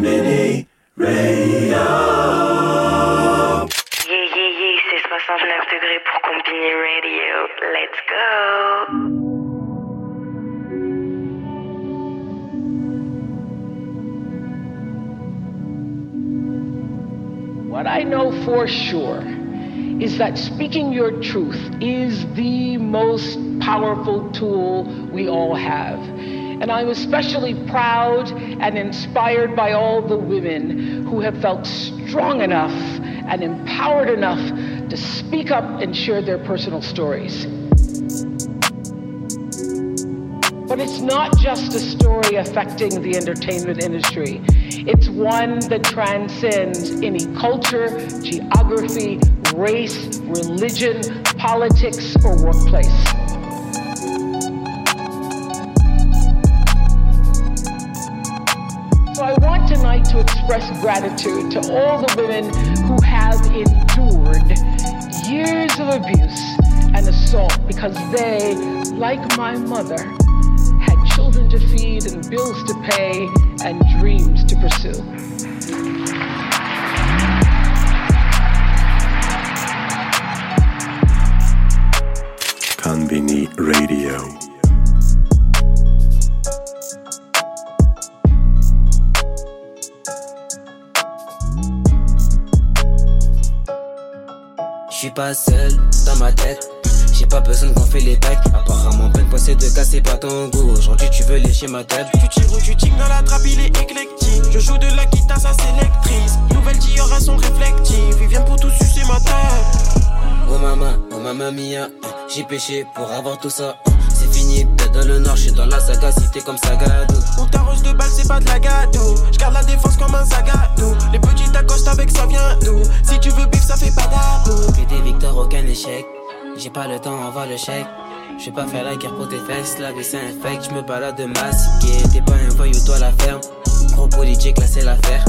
Conbini Radio. Yeah, yeah, yeah, c'est 69 degrés pour Combini Radio. Let's go. What I know for sure is that speaking your truth is the most powerful tool we all have. And I'm especially proud and inspired by all the women who have felt strong enough and empowered enough to speak up and share their personal stories. But it's not just a story affecting the entertainment industry. It's one that transcends any culture, geography, race, religion, politics, or workplace. To express gratitude to all the women who have endured years of abuse and assault because they, like my mother, had children to feed and bills to pay and dreams to pursue. Conbini Radio. Pas seul dans ma tête. J'ai pas besoin qu'on fait les packs. Apparemment, peine poissée de casser pas ton goût. Aujourd'hui, tu veux lécher ma tête. Tu tires ou tu tiques dans la trappe, il est éclectique. Je joue de la guitare, ça s'électrise. Nouvelle Dior à son réflective. Ils viennent pour tout sucer ma tête. Oh maman, oh maman mia. J'ai péché pour avoir tout ça. C'est fini, dans le nord, j'suis dans la sagacité comme Sagado. On t'arrose de balles, c'est pas de la gâteau. J'garde la défense comme un zagato. Les petits accostent avec ça vient d'où? J'ai pas le temps, envoie le chèque. Je vais pas faire la guerre pour tes fesses, la vie c'est infect, je me balade de masqué. T'es pas un voyou, toi la ferme. Gros politique, là c'est l'affaire.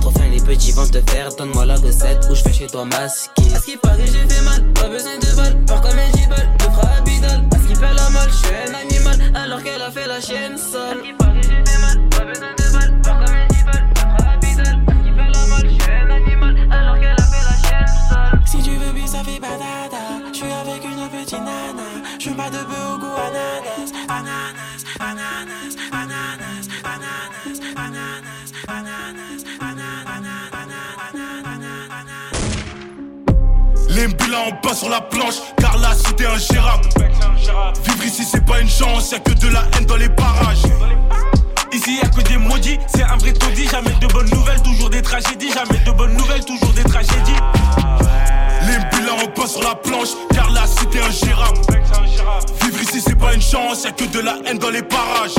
Trop fin, les petits vont te faire. Donne-moi la recette ou je fais chez toi masqué. À ce qui paraît, j'ai fait mal, pas besoin de balles. Pars comme un gibal, le bras à bidole. À ce qui fait la mal, je suis un animal. Alors qu'elle a fait la chienne sale. À ce qui paraît, j'ai fait mal, pas besoin de. Je suis avec une petite nana. Je pas de bœuf au goût ananas. Ananas, ananas, ananas, ananas, ananas, ananas, Les mbila en bas sur la planche, car la cité ingérable. Vivre ici c'est pas une chance, y'a que de la haine dans les parages. Ici y'a que des maudits, c'est un vrai taudis. Jamais de bonnes nouvelles, toujours des tragédies. Jamais de bonnes nouvelles, toujours des tragédies. Les mbila en bas sur la planche, car la cité est ingérable. Vivre ici c'est pas une chance, y'a que de la haine dans les parages.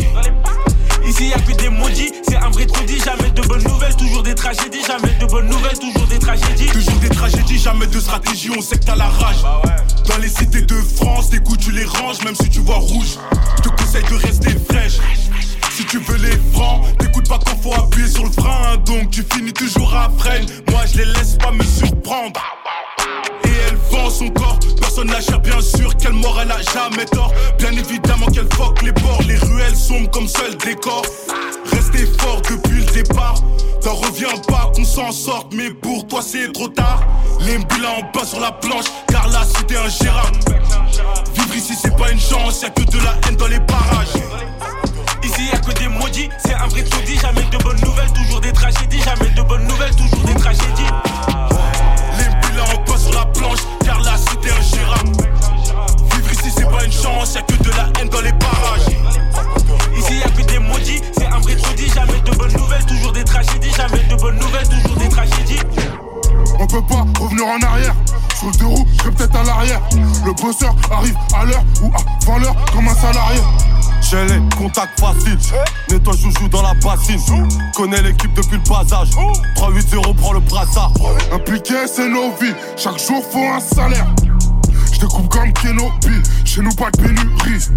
Ici y'a que des maudits, c'est un vrai taudis. Jamais de bonnes nouvelles, toujours des tragédies. Jamais de bonnes nouvelles, toujours des tragédies. Toujours des tragédies, jamais de stratégie, on sait que t'as la rage. Dans les cités de France, tes goûts tu les ranges, même si tu vois rouge. Je te conseille de rester fraîche. Si tu veux les francs, t'écoutes pas quand faut appuyer sur le frein, donc tu finis toujours à freine. Moi je les laisse pas me surprendre. Et elle vend son corps, personne gère bien sûr qu'elle mort, elle a jamais tort. Bien évidemment qu'elle fuck les bords, les ruelles sombres comme seul décor. Restez fort depuis le départ, t'en reviens pas qu'on s'en sorte, mais pour toi c'est trop tard. Les mbila en bas sur la planche, car la cité est ingérable. Vivre ici c'est pas une chance, y'a que de la haine dans les parages. Que des maudits, c'est un vrai taudis. Jamais de bonnes nouvelles, toujours des tragédies. Jamais de bonnes nouvelles, toujours des tragédies. Les contacts faciles. Nettoie joujou dans la bassine. Connais l'équipe depuis le bas âge. 3-8-0, prends le brassard. Impliqué, c'est nos vies. Chaque jour, faut un salaire. Je te coupe comme Kenobi. Chez nous, pas de pénurie.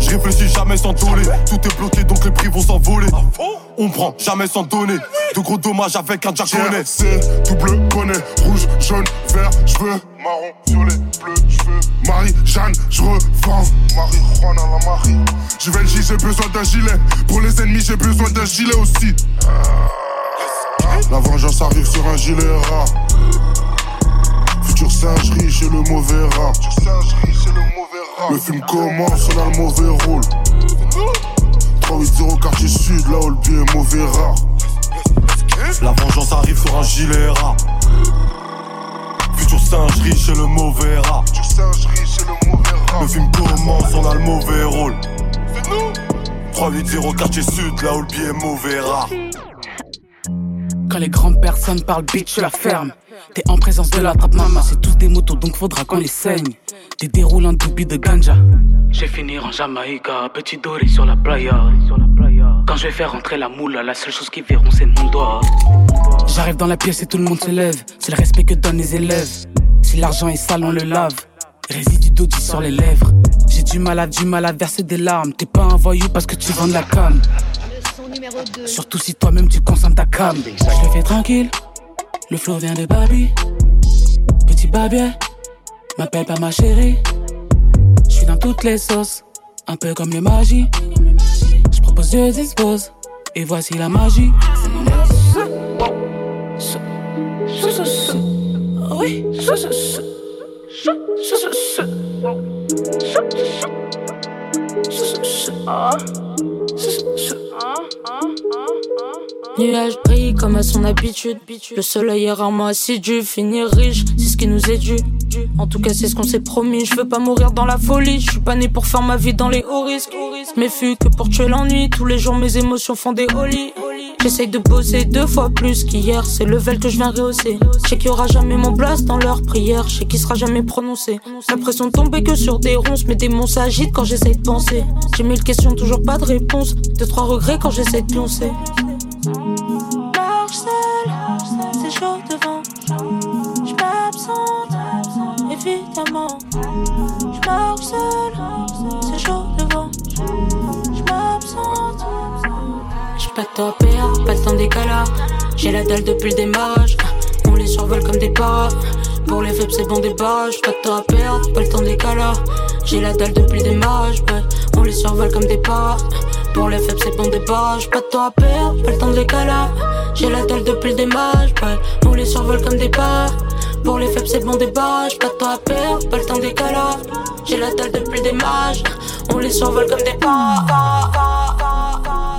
Je réfléchis jamais sans donner. Tout est bloqué donc les prix vont s'envoler. On prend jamais sans donner. De gros dommages avec un japonais. C'est double bonnet. Rouge, jaune, vert, j'veux. Marron, violet, bleu, j'veux. Marie, Jeanne, j'revends. Marie, Juan à la Marie. Givenchy, j'ai besoin d'un gilet. Pour les ennemis, j'ai besoin d'un gilet aussi. gilet rat. Futur singe riche et le mauvais rat. Le film commence, on a le mauvais rôle. 380 quartier sud, là où le pied est mauvais rat. La vengeance arrive sur un gilet rat. Futur singe riche et le mauvais rat. Le film commence, on a le mauvais rôle. 380 quartier sud, là où le pied est mauvais rat. Quand les grandes personnes parlent bitch, je la ferme. T'es en présence de la trappe maman, c'est tous des motos donc faudra qu'on les saigne. Des déroulants doubi de ganja. Je vais finir en Jamaïca, petit doré sur la playa. Quand je vais faire rentrer la moule, la seule chose qu'ils verront c'est mon doigt. J'arrive dans la pièce et tout le monde se lève. C'est le respect que donnent les élèves. Si l'argent est sale, on le lave. Résidu d'audit sur les lèvres. J'ai du mal à du mal à verser des larmes. T'es pas un voyou parce que tu vends de la cam. Surtout si toi-même tu consommes ta cam. Je le fais tranquille. Le flow vient de Babi. Petit babier. M'appelle pas ma chérie. Je suis dans toutes les sauces. Un peu comme le magie. Je propose, je dispose. Et voici la magie. Oui. Nuage brille comme à son habitude. Le soleil est rarement assidu. Finir riche, c'est ce qui nous est dû. En tout cas, c'est ce qu'on s'est promis. Je veux pas mourir dans la folie. Je suis pas né pour faire ma vie dans les hauts risques. Méfie que pour tuer l'ennui. Tous les jours, mes émotions font des holly. J'essaye de bosser deux fois plus qu'hier. C'est le level que je viens rehausser. Je sais qu'il y aura jamais mon blast dans leur prière. Je sais qu'il sera jamais prononcé. L'impression de tomber que sur des ronces. Mes démons s'agitent quand j'essaye de penser. J'ai mille questions, toujours pas de réponse. Deux, trois regrets quand j'essaye de pioncer. Seul, c'est chaud devant. Je m'absente. J'ai pas de temps à perdre, pas de temps d'écala. J'ai la dalle depuis le démarrage. On les survole comme des paras. Pour les faibles, c'est bon des barrages. Pas de temps à perdre, pas le temps d'écala. J'ai la dalle depuis le démarrage. Ouais. On les survole comme des paras. Pour les faibles, c'est bon des barrages. Pas de temps à perdre, pas le temps de l'écala. J'ai la dalle depuis le démarrage. Ouais. On les survole comme des paras. Pour les faibles, c'est bon des barrages. Pas de temps à perdre, pas le temps d'écala. J'ai la dalle depuis le démarrage. On les survole comme des paras.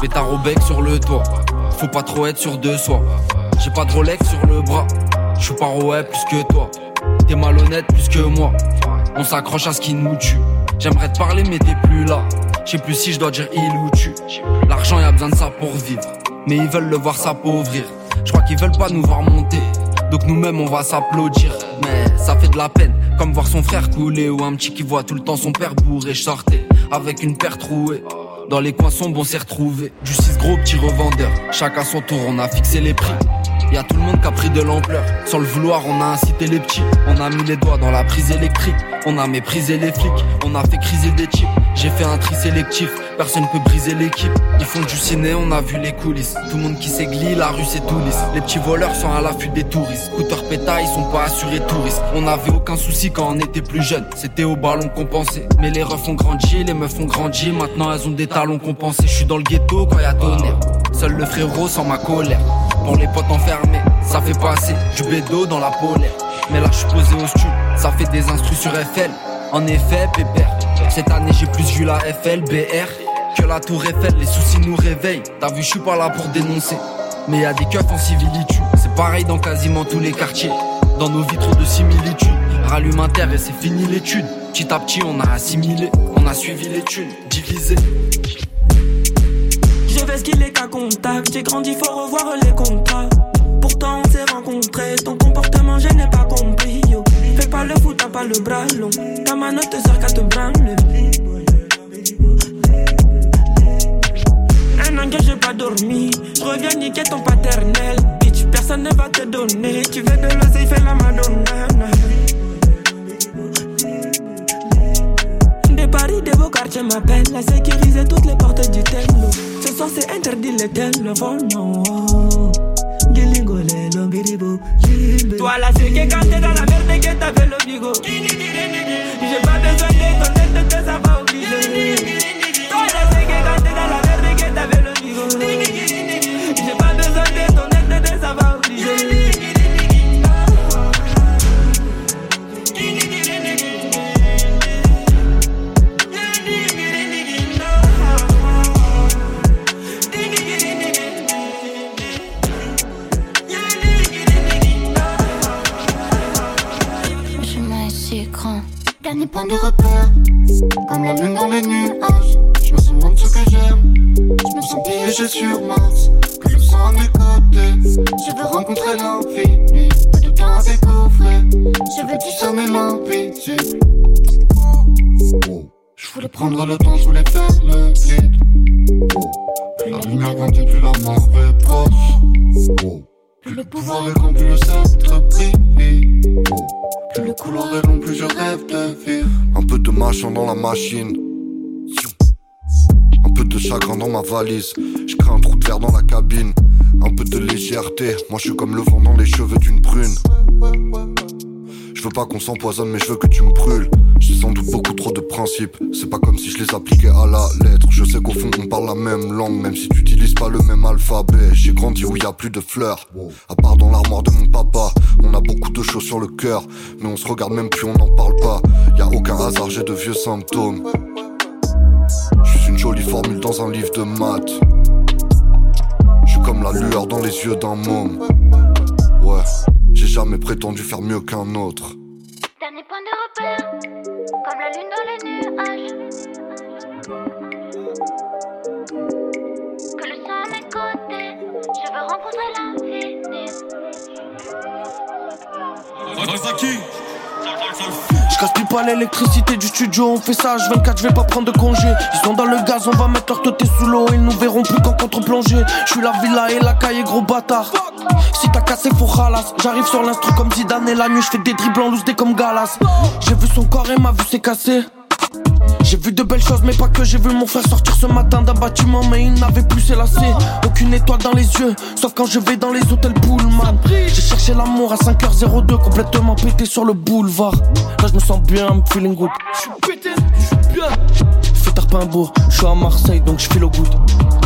Pétard au bec sur le toit. Faut pas trop être sûr de soi. J'ai pas de Rolex sur le bras. Je suis pas ouais plus que toi. T'es malhonnête plus que moi. On s'accroche à ce qui nous tue. J'aimerais te parler mais t'es plus là. Je plus si je dois dire il ou tu. L'argent y a besoin de ça pour vivre. Mais ils veulent le voir s'appauvrir. Je crois qu'ils veulent pas nous voir monter. Donc nous-mêmes on va s'applaudir. Mais ça fait de la peine. Comme voir son frère couler ou un petit qui voit tout le temps son père bourré. Je sortais avec une paire trouée. Dans les coins sombres on s'est retrouvés. Du 6 gros petit revendeur. Chacun son tour on a fixé les prix. Y a tout le monde qui a pris de l'ampleur. Sans le vouloir, on a incité les petits. On a mis les doigts dans la prise électrique. On a méprisé les flics. On a fait criser des chips. J'ai fait un tri sélectif. Personne peut briser l'équipe. Ils font du ciné, on a vu les coulisses. Tout le monde qui s'églie, la rue c'est tout lisse. Les petits voleurs sont à l'affût des touristes. Scooter péta, ils sont pas assurés touristes. On avait aucun souci quand on était plus jeune. C'était au ballon pensait. Mais les refs ont grandi, les meufs ont grandi. Maintenant elles ont des talons compensés. Je suis dans le ghetto quand y a tonnerre. Seul le frérot sans ma colère. Pour les potes enfermés, ça fait passer du bédo dans la polaire. Mais là je suis posé au stud, ça fait des instrus sur FL. En effet, pépère. Cette année j'ai plus vu la FL, BR que la tour Eiffel. Les soucis nous réveillent. T'as vu, je suis pas là pour dénoncer. Mais y des keufs en civilitude. C'est pareil dans quasiment tous les quartiers. Dans nos vitres de similitude. Rallume un et c'est fini l'étude. Petit à petit, on a assimilé. On a suivi l'étude, divisé. Je vais skiller qu'à contact. J'ai grandi, faut revoir les contrats. Pourtant, on s'est rencontrés. Ton comportement, je n'ai pas compris. Yo. Fais pas le fou, t'as pas le bras long. Ta mano te sert qu'à te branler. Un an que j'ai pas dormi. Je reviens niquer ton paternel. Bitch, personne ne va te donner. Tu veux de l'oseille, fais la madonna. Des paris, des beaux quartiers m'appellent. À sécuriser toutes les portes du tello. Ce soir, c'est interdit les téléphones. Oh. Toi là c'est que quand t'es dans la merde que t'as fait le bigot J'ai pas besoin de ton aide que ça va obliger Toi là c'est que quand t'es dans la merde que t'as fait le Dernier point Je crée un trou de verre dans la cabine. Un peu de légèreté. Moi je suis comme le vent dans les cheveux d'une prune. Je veux pas qu'on s'empoisonne, mais je veux que tu me brûles. J'ai sans doute beaucoup trop de principes. C'est pas comme si je les appliquais à la lettre. Je sais qu'au fond on parle la même langue, même si tu utilises pas le même alphabet. J'ai grandi où y a plus de fleurs. À part dans l'armoire de mon papa, on a beaucoup de choses sur le cœur. Mais on se regarde même plus, on n'en parle pas. Y a aucun hasard, j'ai de vieux symptômes. Juste une jolie formule dans un livre de maths. Je suis comme la lueur dans les yeux d'un môme. Ouais, j'ai jamais prétendu faire mieux qu'un autre. Dernier point de repère, comme la lune dans les nuages. Que le sang à mes côtés, je veux rencontrer l'infini. Je gaspille pas l'électricité du studio, on fait ça H24, je vais pas prendre de congé. Ils sont dans le gaz, on va mettre leur tête sous l'eau, ils nous verront plus qu'en contre-plongée. Je suis la villa et la caille, gros bâtard. Si t'as cassé, faut ralasse. J'arrive sur l'instru comme Zidane et la nuit, je des dribbles en loose, des comme Galas. J'ai vu son corps et ma vue s'est cassée. J'ai vu de belles choses, mais pas que j'ai vu mon frère sortir ce matin d'un bâtiment, mais il n'avait plus ses lacets. Aucune étoile dans les yeux, sauf quand je vais dans les hôtels Pullman. J'ai cherché l'amour à 5h02, complètement pété sur le boulevard. Là, je me sens bien, I'm feeling good. Je suis pété, je suis bien. Fais Tarpimbourg, je suis à Marseille, donc je file au good.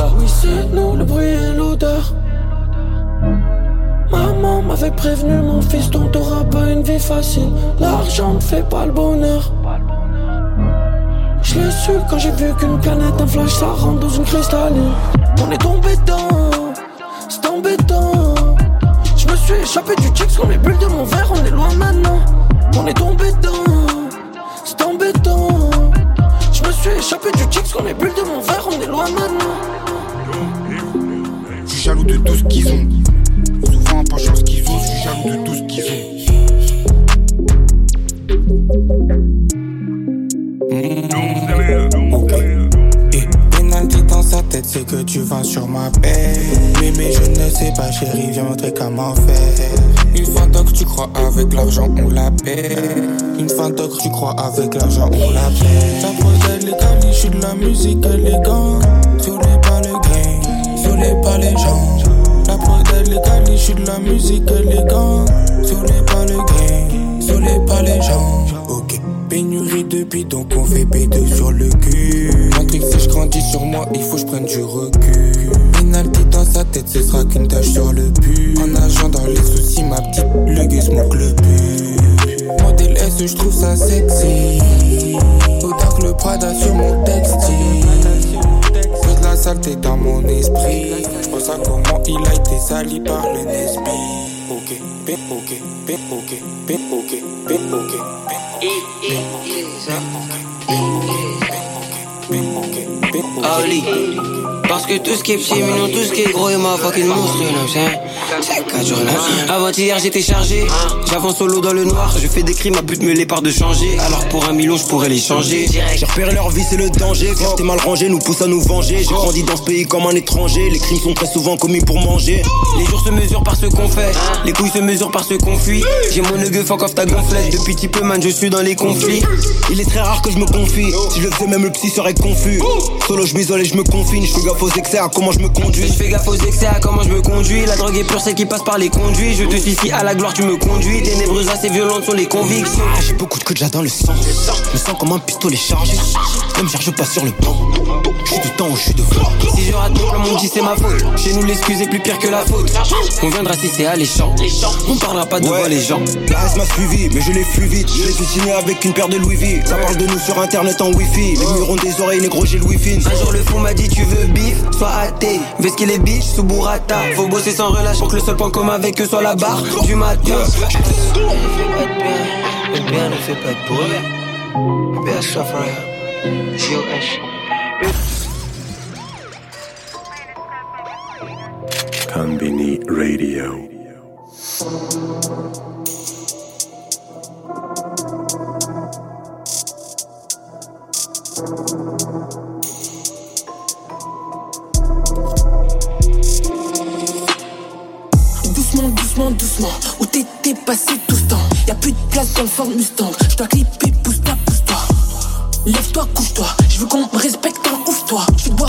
Ah. Oui, c'est nous, le bruit et l'odeur. Maman m'avait prévenu, mon fils, t'auras pas une vie facile. L'argent ne fait pas le bonheur. Quand j'ai vu qu'une planète, un flash, ça rentre dans une cristalline. On est tombé dedans, c'est embêtant. Je me suis échappé du chicks comme les bulles de mon verre, on est loin maintenant. On est tombé dedans, c'est embêtant. Je me suis échappé du chicks comme les bulles de mon verre, on est loin maintenant. Je suis jaloux de tout ce qu'ils ont. Souvent pas chance qu'ils ont, je suis jaloux de tout ce qu'ils ont. C'est que tu vas sur ma paix. Mais, mais je ne sais pas, chérie, viens montrer comment faire. Une fois que tu crois avec l'argent, on la paie. Une fois que tu crois avec l'argent, on la paie. Ta légale, je suis de la musique élégante. Sur les pas le grain, sur les pas les gens. La légale, je suis de la musique élégante. Sur les pas le grain, sur les pas les gens. Ok. Pénurie de donc on fait B2 sur le cul. Si je grandis sur moi, il faut que je prenne du recul. Penalty dans sa tête, ce sera qu'une tache sur le but. En nageant dans les soucis, ma petite, le gueux smoke le but. Modèle S, je trouve ça sexy. Autant que le Prada sur mon textile. Fais de la saleté dans mon esprit. Je pense à comment il a été sali par le Nesby. Ok, B, ok, B, ok, B, ok, ok. Oli. Parce que tout ce qui est petit, mignon, tout ce qui est gros est ma fucking monstre, saying? C'est quatre jours là. Avant-hier, j'étais chargé. J'avance solo dans le noir. Je fais des crimes, ma but me les part de changer. Alors pour un million, je pourrais les changer. J'ai repéré leur vie, c'est le danger. Quand t'es mal rangé, nous pousse à nous venger. J'ai grandi dans ce pays comme un étranger. Les crimes sont très souvent commis pour manger. Les jours se mesurent par ce qu'on fait. Les couilles se mesurent par ce qu'on fuit. J'ai mon neugue, fuck off ta gonflette. Depuis petit peu, man, je suis dans les conflits. Il est très rare que je me confie. Si je le faisais, même le psy serait confus. Solo, je m'isole et je me confine. Je fais gaffe aux excès à comment je me conduis. Je fais gaffe aux excès à comment je me conduis. La drogue est pure, celle qui passe par les conduits. Je te suis si à la gloire, tu me conduis. Ténébreuse, assez violente sont les convictions. Ah, j'ai beaucoup de que déjà dans le sang. Je me sens comme un pistolet chargé. Même cherche pas sur le banc. Je suis du temps où je suis devant. Si je rate mon plan, mon dit c'est ma faute. Chez nous, l'excuse est plus pire que la faute. On viendra si c'est alléchant. On parlera pas devant les gens. La reste m'a suivi, mais je l'ai fui vite. Je l'ai fait signer avec une paire de Louis V. Ça parle de nous sur internet en wifi. Les murs ont des oreilles, négro, j'ai le wifi. Un jour, le fou m'a dit Tu veux bif, sois athée. Vest qu'il est bitch, sous burrata. Faut bosser sans relâche pour que le seul point commun avec eux soit la barre du matin. Le bien ne fait pas de bruit. BS Shuffle, G.O.H. Conbini Radio. Doucement, doucement. Où t'étais passé tout ce temps Y'a plus de place dans le Ford Mustang. J'dois clipper, pousse-toi, pousse-toi. Lève-toi, couche-toi. Je veux qu'on me respecte, en ouvre-toi. Tu bois,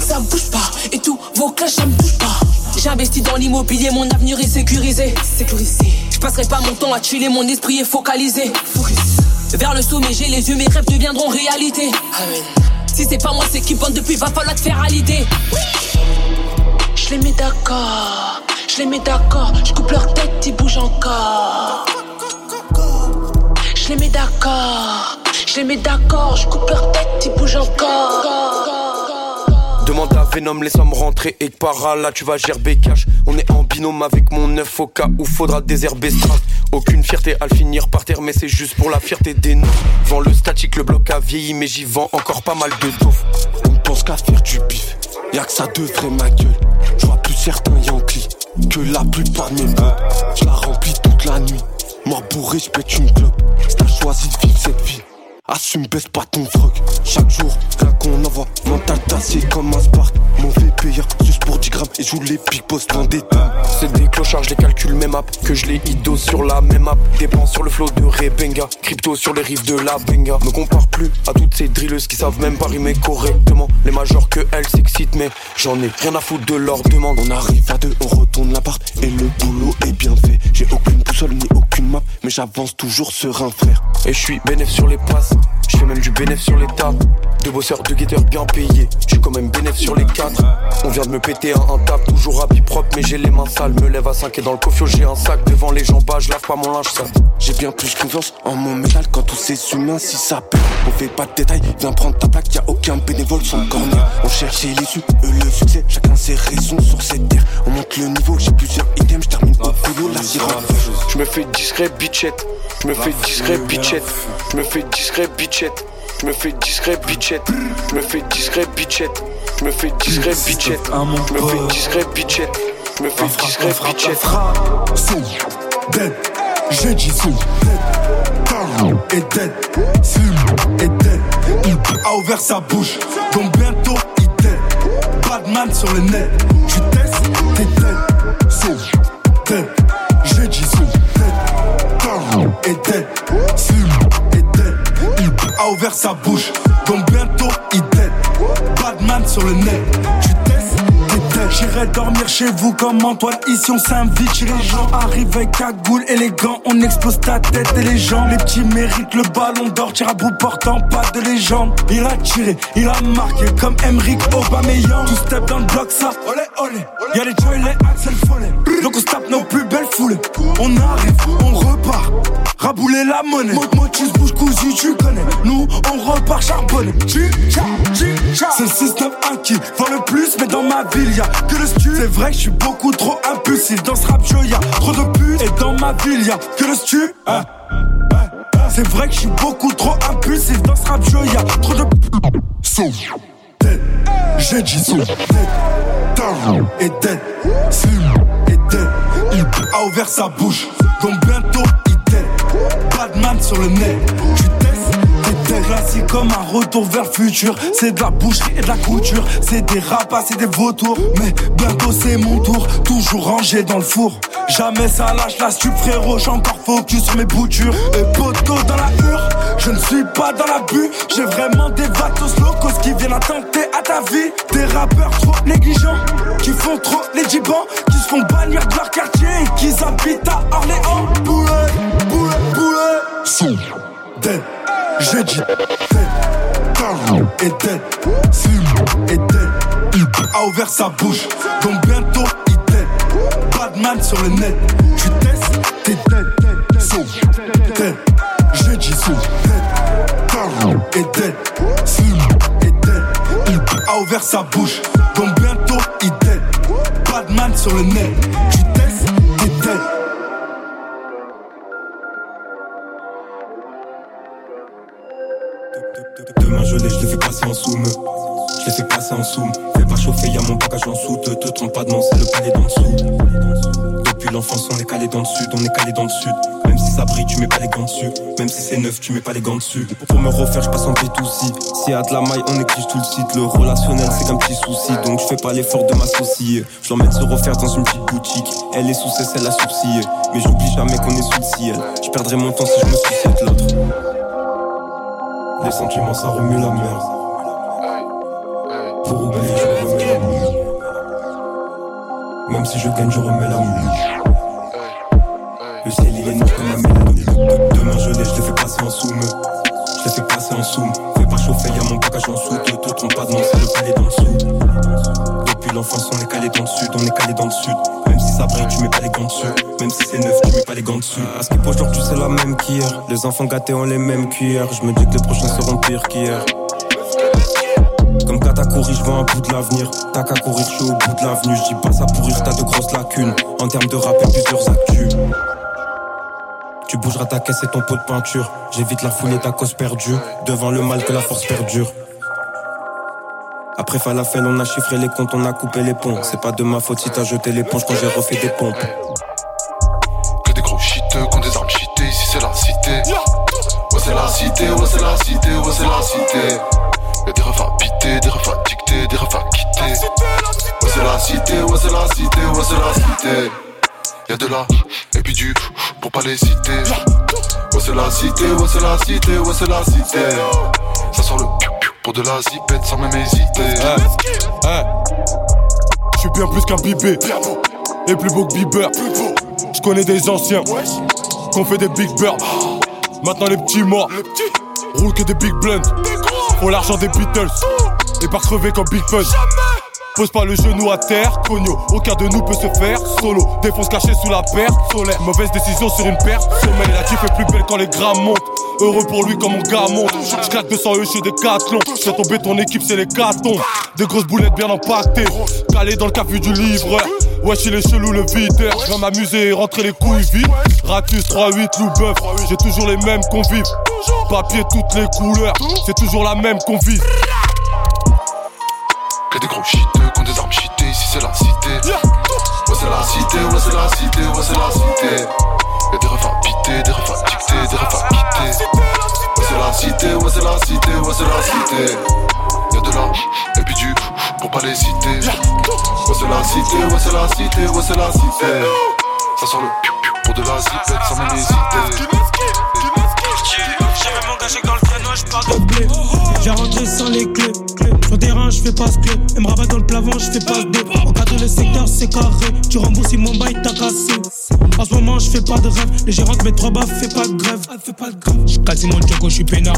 ça bouge pas. Et tout, vos clashs, ça me touche pas. J'ai investi dans l'immobilier, mon avenir est sécurisé. Sécurisé. Je passerai pas mon temps à chiller, mon esprit est focalisé. Focus. Vers le sommet, j'ai les yeux, mes rêves deviendront réalité. Amen. Si c'est pas moi, c'est qui bande depuis, va falloir te faire à l'idée. Je les mets d'accord, je les mets d'accord, je coupe leur tête, ils bougent encore. Je les mets d'accord, je les mets d'accord, je coupe leur tête, ils bougent encore. Demande à Venom, sommes rentrer et par là tu vas gerber cash. On est en binôme avec mon neuf au cas où faudra désherber Stras. Aucune fierté à le finir par terre, mais c'est juste pour la fierté des noms. Vends le statique, le bloc a vieilli, mais j'y vends encore pas mal de tof. On pense qu'à faire du bif, y'a que ça devrait ma gueule. Certains Yankees que la plupart de mes. Je la remplis toute la nuit, mort bourré, je pète une clope. T'as choisi de vivre cette vie, assume, baisse pas ton froc. Chaque jour, rien qu'on envoie, mental d'acier comme un spark. Mauvais payeur, juste pour 10 grammes et joue les boss dans des. C'est des clochards, je les calcule même app. Que je les ido sur la même app. Dépense sur le flot de Rebenga. Crypto sur les rives de la Benga. Me compare plus à toutes ces drilleuses qui savent même pas rimer correctement. Les majors que elles s'excitent, mais j'en ai rien à foutre de leur demande. On arrive à deux, on retourne l'appart et le boulot est bien fait. J'ai aucune boussole ni aucune map, mais j'avance toujours serein, frère. Et je suis bénéf sur les passes. Je fais même du bénéf sur les tables. Deux bosseurs, deux guetteurs bien payés. Je suis quand même bénéf sur les quatre. On vient de me péter un, un tap, toujours habit propre, mais j'ai les mains sales. Me lève à 5 et dans le cofio, j'ai un sac. Devant les gens bas, je lave pas mon linge sale. J'ai bien plus confiance en mon métal quand tous ces humains si ça pue. On fait pas de détails, viens prendre ta plaque, y a aucun bénévole sans corner. On cherche les issues, eux le succès, chacun ses raisons sur cette terre. On monte le niveau, j'ai plusieurs items, je termine au boulot, la sirène. Je me fais discret, bitchette. Je me fais discret, bitchette. Je me fais discret, bitchette. Je me fais discret, bitchette. Je me fais discret, bitchette. Je me fais discret, bitchette. Je me fais discret, bitchette. Je me fais discret, bitchette. Sous, dead, j'ai dit sous, dead, est dead, Slim est dead, il a ouvert sa bouche, donc bientôt il dead, Badman sur le net, tu testes, t'es dead, sous, dead, j'ai dit sous, dead, est dead, Slim a ouvert sa bouche, donc bientôt il dead, Badman sur le net, tu testes, j'irai dormir chez vous comme Antoine. Ici on s'invite les gens. Arrive avec cagoule élégant on explose ta tête et les jambes. Les petits méritent le ballon d'or. Tire à bout portant pas de légende. Il a tiré il a marqué comme Emric Aubameyang. Tout step dans le bloc ça olé olé. Y'a les Joy les Axel Follet. Donc on se tape nos plus belles foulées. On arrive on repart rabouler la monnaie. Mo- Motus bouge cousu tu connais. Nous on repart tcha c'est le 6-9 qui vend le plus mais dans ma ville y'a que le stu C'est vrai que je suis beaucoup trop impulsif Dans ce rap show y'a trop de putes. Et dans ma ville y'a que le stu hein, hein, hein. C'est vrai que je suis beaucoup trop impulsif Dans ce rap show y'a trop de Dead J'ai dit Dead Tarn est dead. Slim est dead. Il a ouvert sa bouche Badman sur le net. Tu Classique comme un retour vers le futur. C'est de la boucherie et de la couture. C'est des rapaces et des vautours. Mais bientôt c'est mon tour. Toujours rangé dans le four. Jamais ça lâche la stup frérot. J'ai encore focus sur mes boutures. Et poteau dans la hure. Je ne suis pas dans la bu J'ai vraiment des vatos locaux Qui viennent attenter à ta vie. Des rappeurs trop négligents Qui font trop les gibans Qui se font bannir de leur quartier qui habitent à Orléans. Boulet, boulet, boulet Son, dead. J'ai dit dead, Tarn est dead, Slim est dead, il a ouvert sa bouche, donc bientôt il dead, Badman sur le net, tu testes, t'es dead, so, dead, j'ai dit so, dead, Tarn est dead, Slim est dead, il a ouvert sa bouche, donc bientôt il dead, Badman sur le net, Fais pas chauffer, y'a mon bagage en dessous. Te, te trompe pas de c'est le palais d'en dessous. Depuis l'enfance, on est calé dans le sud, on est calé dans le sud. Même si ça brille, tu mets pas les gants dessus. Même si c'est neuf, tu mets pas les gants dessus. Pour me refaire, je passe en B2C. S'il y a de la maille, on écrit tout le site. Le relationnel, c'est qu'un petit souci. Donc je fais pas l'effort de m'associer. Je l'emmène se refaire dans une petite boutique. Elle est sous cesse, elle a sourcillé. Mais j'oublie jamais qu'on est sous le ciel. Je perdrai mon temps si je me suicide l'autre. Les sentiments, ça remue la merde. Pour oublier, je remets la. Même si je gagne, je remets la mue. Le ciel il est noir comme un mélanie. De- Demain je l'ai, je te fais passer en soum. Je te fais passer en soum. Fais pas chauffer, y'a mon bagage en dessous. Te, te trompe pas de c'est le palais dans le dessous. Depuis l'enfance, on est calé dans le sud, on est calé dans le sud. Même si ça brille, tu mets pas les gants dessus. Même si c'est neuf, tu mets pas les gants dessus. À ce qui aujourd'hui, c'est la même qu'hier. Les enfants gâtés ont les mêmes cuillères. Je me dis que les prochains seront pires qu'hier. Comme Katakuri, je vois un bout de l'avenir. T'as qu'à courir, je suis au bout de l'avenue. Je dis pas ça pour rire, t'as de grosses lacunes. En termes de rap et plusieurs actus. Tu bougeras ta caisse et ton pot de peinture. J'évite la foule et ta cause perdue. Devant le mal que la force perdure. Après Falafel, on a chiffré les comptes, on a coupé les ponts. C'est pas de ma faute si t'as jeté l'éponge quand j'ai refait des pompes. Que des gros shiteux, qu'on des armes cheatées, ici c'est la cité. C'est la cité, ouais, c'est la cité, ouais, c'est la cité. Y'a des refs à des refs à des refs à. Ouais, c'est la cité, ouais, c'est la cité, ouais, c'est la cité. Y'a de la, et puis du, pour pas les citer. Ouais, c'est la cité, ouais, c'est la cité, ouais, c'est la cité. Ça sort le piou pour de la zipette sans même hésiter. Je suis bien plus qu'un bibé. Et plus beau que Bieber. Je connais des anciens qu'on fait des big birds. Maintenant les petits morts roulent que des big blunts. Pour l'argent des Beatles et pas crever comme Big Pun. Pose pas le genou à terre, cogno. Aucun de nous peut se faire solo. Défonce caché sous la perte solaire. Mauvaise décision sur une perte. Sommeil, la tif est plus belle quand les grammes montent. Heureux pour lui quand mon gars monte. J'claque 200 E chez Decathlon. Fais tomber ton équipe, c'est les cartons. Des grosses boulettes bien empaquetées. Calé dans le café du livreur. Wesh, il est chelou le videur. Je vais m'amuser et rentrer les couilles vides. Ratus 3-8, loup bœuf. J'ai toujours les mêmes convives. Papier toutes les couleurs. C'est toujours la même convive. Que des gros shiteux, qu'on des armes cheatées, ici c'est la cité. Ouais, c'est la cité, ouais, c'est la cité, ouais, c'est la cité. Y'a des refs à des refs à des refs à. Ouais, c'est la cité, ouais, c'est la cité, ouais, c'est la cité. Y'a de la, et puis du, pour pas les citer. Ouais, c'est la cité, ouais, c'est la cité, ouais, c'est la cité. Ça sort le pour de la zipette sans même hésiter. J'avais m'engager dans le traîneau, je pars de blé. J'ai rentré sans les clés. Sur terrain, je fais pas ce clé. Elle me rabat dans le plafond, je fais pas de deux. Au cadre le secteur, c'est carré. Tu rembourses si mon bail t'a cassé. En ce moment, je fais pas de rêve. Les gérants met trois baffes, fais pas de grève. Fais pas de grève. Je casse mon Django, je suis peinard.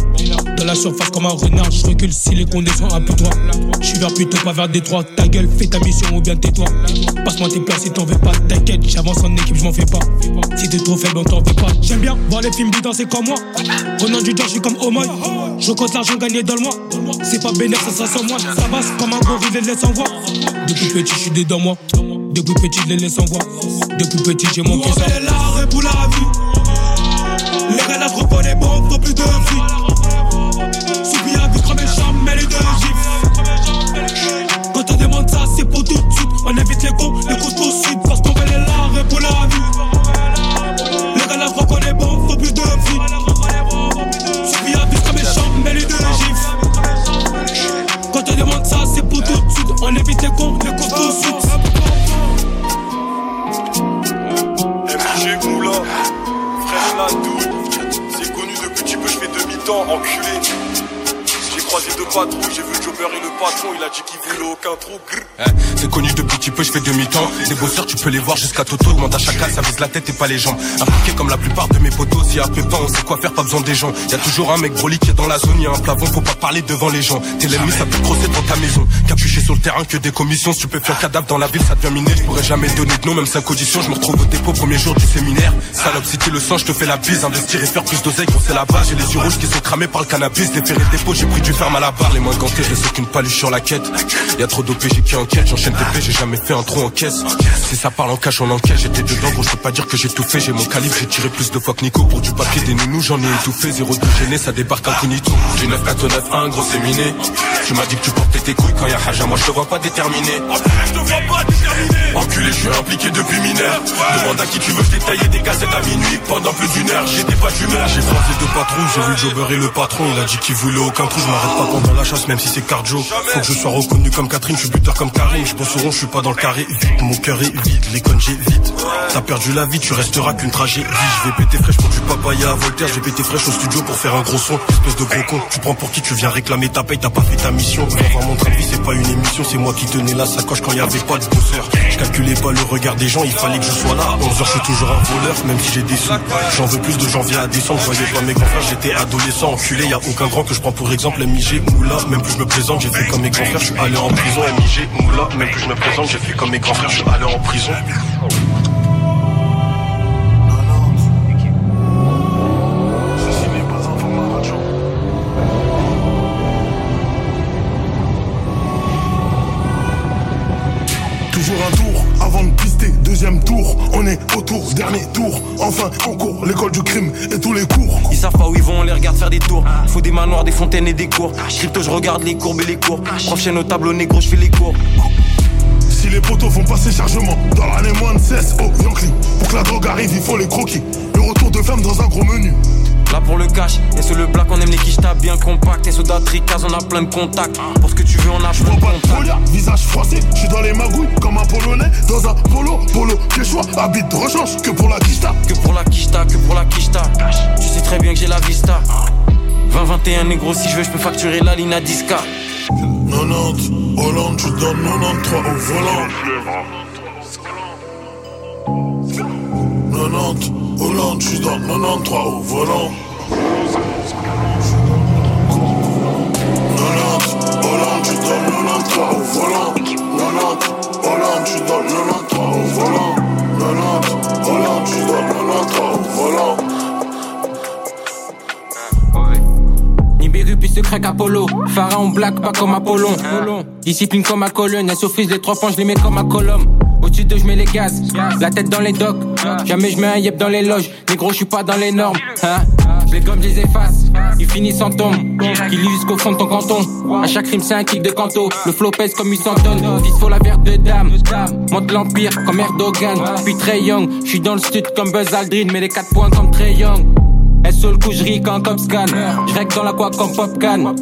Dans la surface comme un renard, je recule si les conditions peu droit. Je suis vers plutôt pas vers Détroit. Ta gueule, fais ta mission ou bien tais-toi. Passe-moi tes places si t'en veux pas. T'inquiète, j'avance en équipe, je m'en fais pas. Si t'es trop faible, on t'en veut pas. J'aime bien voir les films danser comme moi. Renan du genre, je suis comme Omoy. Je compte l'argent gagné dans le mois. C'est pas bénéfice, ça sent moi. Ça passe comme un gorille, les laisse en voix. Depuis petit, je suis dedans moi. Depuis petit, je les laisse en voix. Depuis petit, j'ai mon cœur. On l'arrêt pour la vie. Les gars, là, je reconnais bon, faut plus de vie. Soubi à vie, comme jamais les deux gifs. Quand on demande ça, c'est pour tout de suite. On évite les cons, trou. Hein, c'est connu depuis petit peu, je fais demi-temps. Des bosseurs, tu peux les voir jusqu'à Toto. Demande à chacun, ça vise la tête et pas les jambes. Impliqué comme la plupart de mes potos. S'il y a peu de temps, on sait quoi faire, pas besoin des gens. Y a toujours un mec broli qui est dans la zone, y a un plafond, faut pas parler devant les gens. T'es l'ennemi, ça peut te crosser dans ta maison. Capuché sur le terrain, que des commissions. Si tu peux faire cadavre dans la ville, ça devient miné. Je pourrais jamais donner de nom, même cinq auditions. Je me retrouve au dépôt, premier jour du séminaire. Salope, si t'es le sang, je te fais la bise. Investir et faire plus d'oseille, c'est la base. J'ai les yeux rouges qui sont cramés par le cannabis. Déféré dépôt, j'ai pris du ferme à la barre, les mains gantées, je laisse aucune paluche sur la quête. Trop d'OPG qui enquête, j'enchaîne TP, j'ai jamais fait un trou en caisse. Si ça parle en cash, on enquête, j'étais dedans, gros, je peux pas dire que j'ai tout fait, j'ai mon calibre, j'ai tiré plus de fois que Nico pour du papier des nounous, j'en ai étouffé, zéro de gêné, ça débarque incognito. J'ai 9 4 9 1, gros c'est miné. Tu m'as dit que tu portais tes couilles quand y'a Haja, moi je te vois pas déterminé. Je te vois pas déterminé. Enculé, je suis impliqué depuis mineur. Demande à qui tu veux, je taillé des cassettes à minuit pendant plus d'une heure, j'étais pas d'humeur. J'ai croisé deux patrons, j'ai vu le jobber et le patron, il a dit qu'il voulait aucun trou, je m'arrête pas pendant la chasse, même si c'est cardio. Faut que je sois reconnu comme Je suis buteur comme Karim, je pense au rond, je suis pas dans le carré. Mon cœur est vide, les connes vite. T'as perdu la vie, tu resteras qu'une tragédie. Je vais péter fraîche pour du papaya à Voltaire, j'ai pété fraîche au studio pour faire un gros son. Espèce de gros con, tu prends pour qui tu viens réclamer ta paye, t'as pas fait ta mission. Viens voir mon train c'est pas une émission, c'est moi qui tenais la sacoche quand y avait pas de bosseur. Je calculais pas le regard des gens, il fallait que je sois là. 11 heures, je suis toujours un voleur, même si j'ai des sous. J'en veux plus de janvier à décembre, je voyais pas mes grands frères, j'étais adolescent, enculé, y a aucun grand que je prends pour exemple, MIG, Moula, même plus je me présente, j'ai fait comme mes grands frères, je suis allé en prison, MIG, Moula, même plus je me présente, j'ai fait comme mes grands frères, je suis allé en prison. Dernier tour, enfin on court, l'école du crime et tous les cours. Ils savent pas où ils vont, on les regarde faire des tours. Faut des manoirs, des fontaines et des cours. Crypto, je regarde les courbes et les cours. Prof chaîne au tableau négro, je fais les cours. Si les poteaux font passer chargement dans l'année moins de 16 au Yankee, pour que la drogue arrive, il faut les croquer. Le retour de femme dans un gros menu. Là pour le cash, et sur le black on aime les quichetas bien compact. Et soda tricaz on a plein de contacts. Pour ce que tu veux on a Je plein de vois pas de folia, visage froissé, je suis dans les magouilles comme un polonais dans un polo, polo, quechua, habite de rechange que pour la quicheta. Que pour la quicheta, que pour la quicheta Tu sais très bien que j'ai la vista. 20-21 négro si je veux je peux facturer la ligne à 10k 90, Hollande, je donne 93 au volant. 90, Hollande, je donne 93 au volant. 90, Hollande, je donne 93 au volant. 90, Hollande, je donne 93 au volant. 90, Hollande, je donne 93 au volant. Nibiru puis secret qu'Apollo Pharaon black pas comme Apollon Discipline comme à colonne Elle surprise les trois points je les mets comme à colonne Au-dessus d'eux je mets les gaz. La tête dans les docks. Jamais je mets un yep dans les loges. Négro je suis pas dans les normes. Hein? Je les gomme je les efface. Ils finissent en tombe. Qui lit jusqu'au fond de ton canton. À chaque rime c'est un kick de canto. Le flow pèse comme 800 tonnes Fils faut la verte de dame Monte l'empire comme Erdogan. Puis très young. Je suis dans le stud comme Buzz Aldrin Mais les 4 points comme très young. Elle sur le coup, je ris quand top scan. Je dans la quoi comme popcan.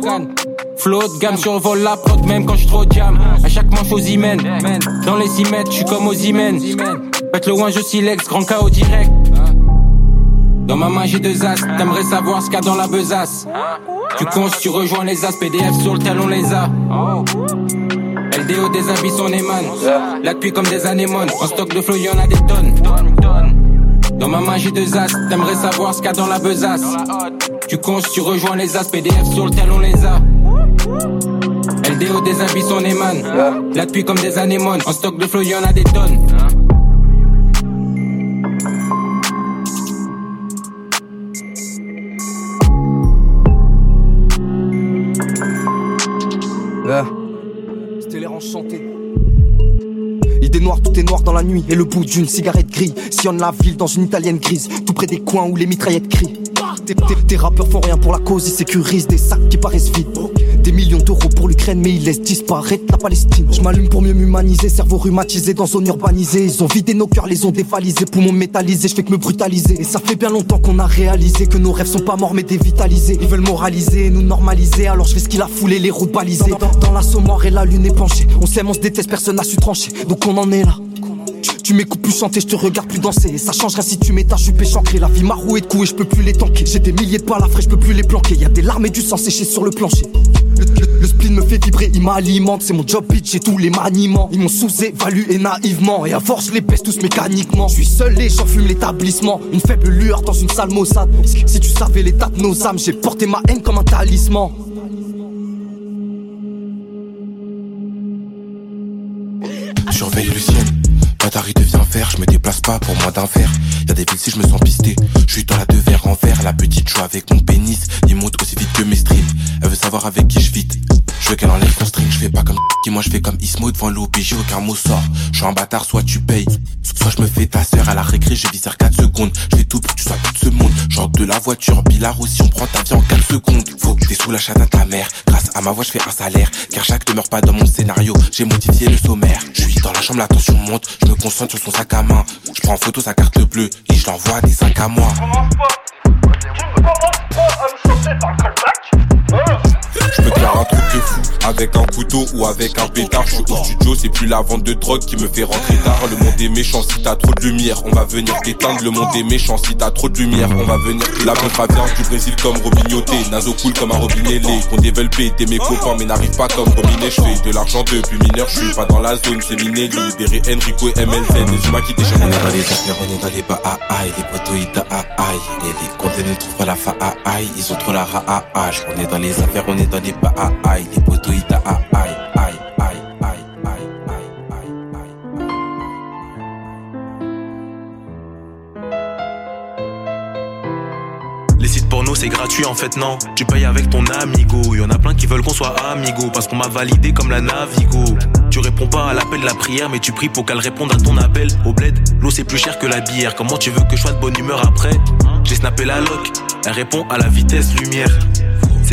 Flow de gamme survole la prod même quand je trop jam. Chaque manche aux imènes. Dans les 6 mètres, je comme aux imènes. Pète le loin, je silex, grand KO direct. Dans ma main j'ai deux as, t'aimerais savoir ce qu'il y a dans la besace. Tu comptes, tu rejoins les as, PDF sur le tel on les a. LDO des habits on émane. Là depuis comme des anémones. En stock de flow y'en a des tonnes. Dans ma main j'ai deux as, t'aimerais savoir ce qu'il y a dans la besace. Tu comptes, tu rejoins les as, PDF sur le tel on les a. Des habits on émane. Là depuis comme des anémones. En stock de flow y'en a des tonnes. C'était l'air enchanté. Idée noire, tout est noir dans la nuit et le bout d'une cigarette grise sillonne la ville dans une italienne grise, tout près des coins où les mitraillettes crient. Tes, rappeurs font rien pour la cause, ils sécurisent des sacs qui paraissent vides. Des millions d'euros pour l'Ukraine, mais ils laissent disparaître la Palestine. Je m'allume pour mieux m'humaniser, cerveau rhumatisé dans zone urbanisée. Ils ont vidé nos cœurs, les ont dévalisés, poumons métallisés, je fais que me brutaliser. Et ça fait bien longtemps qu'on a réalisé que nos rêves sont pas morts mais dévitalisés. Ils veulent moraliser, nous normaliser, alors je fais ce qu'il a foulé, les routes balisées. Dans, dans l'assommoir et la lune est penchée. On s'aime, on se déteste, personne n'a su trancher. Donc on en est là. Tu, m'écoutes plus chanter, je te regarde plus danser. Ça changera si tu m'étais, je suis péchancré. La vie m'a roué de coups et je peux plus les tanker. J'ai des milliers de balles à frais, je peux plus les planquer. Y a des larmes et du sang séché sur le plancher. Le, le, le spleen me fait vibrer, il m'alimente. C'est mon job, bitch, j'ai tous les maniements. Ils m'ont sous-évalué naïvement. Et à force, je les baisse tous mécaniquement. Je suis seul et j'en fume l'établissement. Une faible lueur dans une salle maussade. Si tu savais l'état de nos âmes, j'ai porté ma haine comme un talisman. Surveille le ciel, Batari devient vert. je me déplace pas pour moins d'un verre. Y'a des villes si je me sens pisté. Je suis dans la deux verres en verre, la petite joue avec mon pénis. Il monte aussi vite que mes streams. Elle veut savoir avec qui je vite. Je veux qu'elle enlève son string, je fais pas comme qui moi je fais comme Ismo devant l'OBJ, aucun mot sort. Je suis un bâtard, soit tu payes. Soit je me fais ta sœur à la récré, je visère 4 secondes. Je fais tout pour que tu sois tout ce monde. J'entre de la voiture, Bilar aussi, on prend ta vie en 4 secondes. Faut que t'es sous la chatte à ta mère. Grâce à ma voix, je fais un salaire. Car chaque demeure pas dans mon scénario. J'ai modifié le sommaire. Je suis dans la chambre, la tension monte. Je me concentre sur son sac à main. Je prends en photo sa carte bleue et je l'envoie des sacs à moi. Je peux te faire un truc de fou avec un couteau ou avec un pétard. Je suis au studio, c'est plus la vente de drogue qui me fait rentrer tard. Le monde est méchant si t'as trop de lumière, on va venir t'éteindre. Le monde est méchant si t'as trop de lumière, on va venir La meuf vient du Brésil comme Robignoté, naso cool comme un robinet lait. Qu'on développé, t'es mes copains mais n'arrive pas comme Robinet. Je fais de l'argent depuis mineur, je suis pas dans la zone, c'est miné. Libéré Enrico et MLZ, les humains qui déchirent. On est dans les affaires, on est dans les bas aïe, les poteaux aïe, et les contenus ne trouvent pas la fa aïe, ils ont trop la ra On est dans les affaires, on est dans les sites porno c'est gratuit en fait non. Tu payes avec ton amigo. Y'en a plein qui veulent qu'on soit amigo Parce qu'on m'a validé comme la Navigo. Tu réponds pas à l'appel de la prière Mais tu pries pour qu'elle réponde à ton appel. Au bled, l'eau c'est plus cher que la bière. Comment tu veux que je sois de bonne humeur après? J'ai snappé la loc Elle répond à la vitesse lumière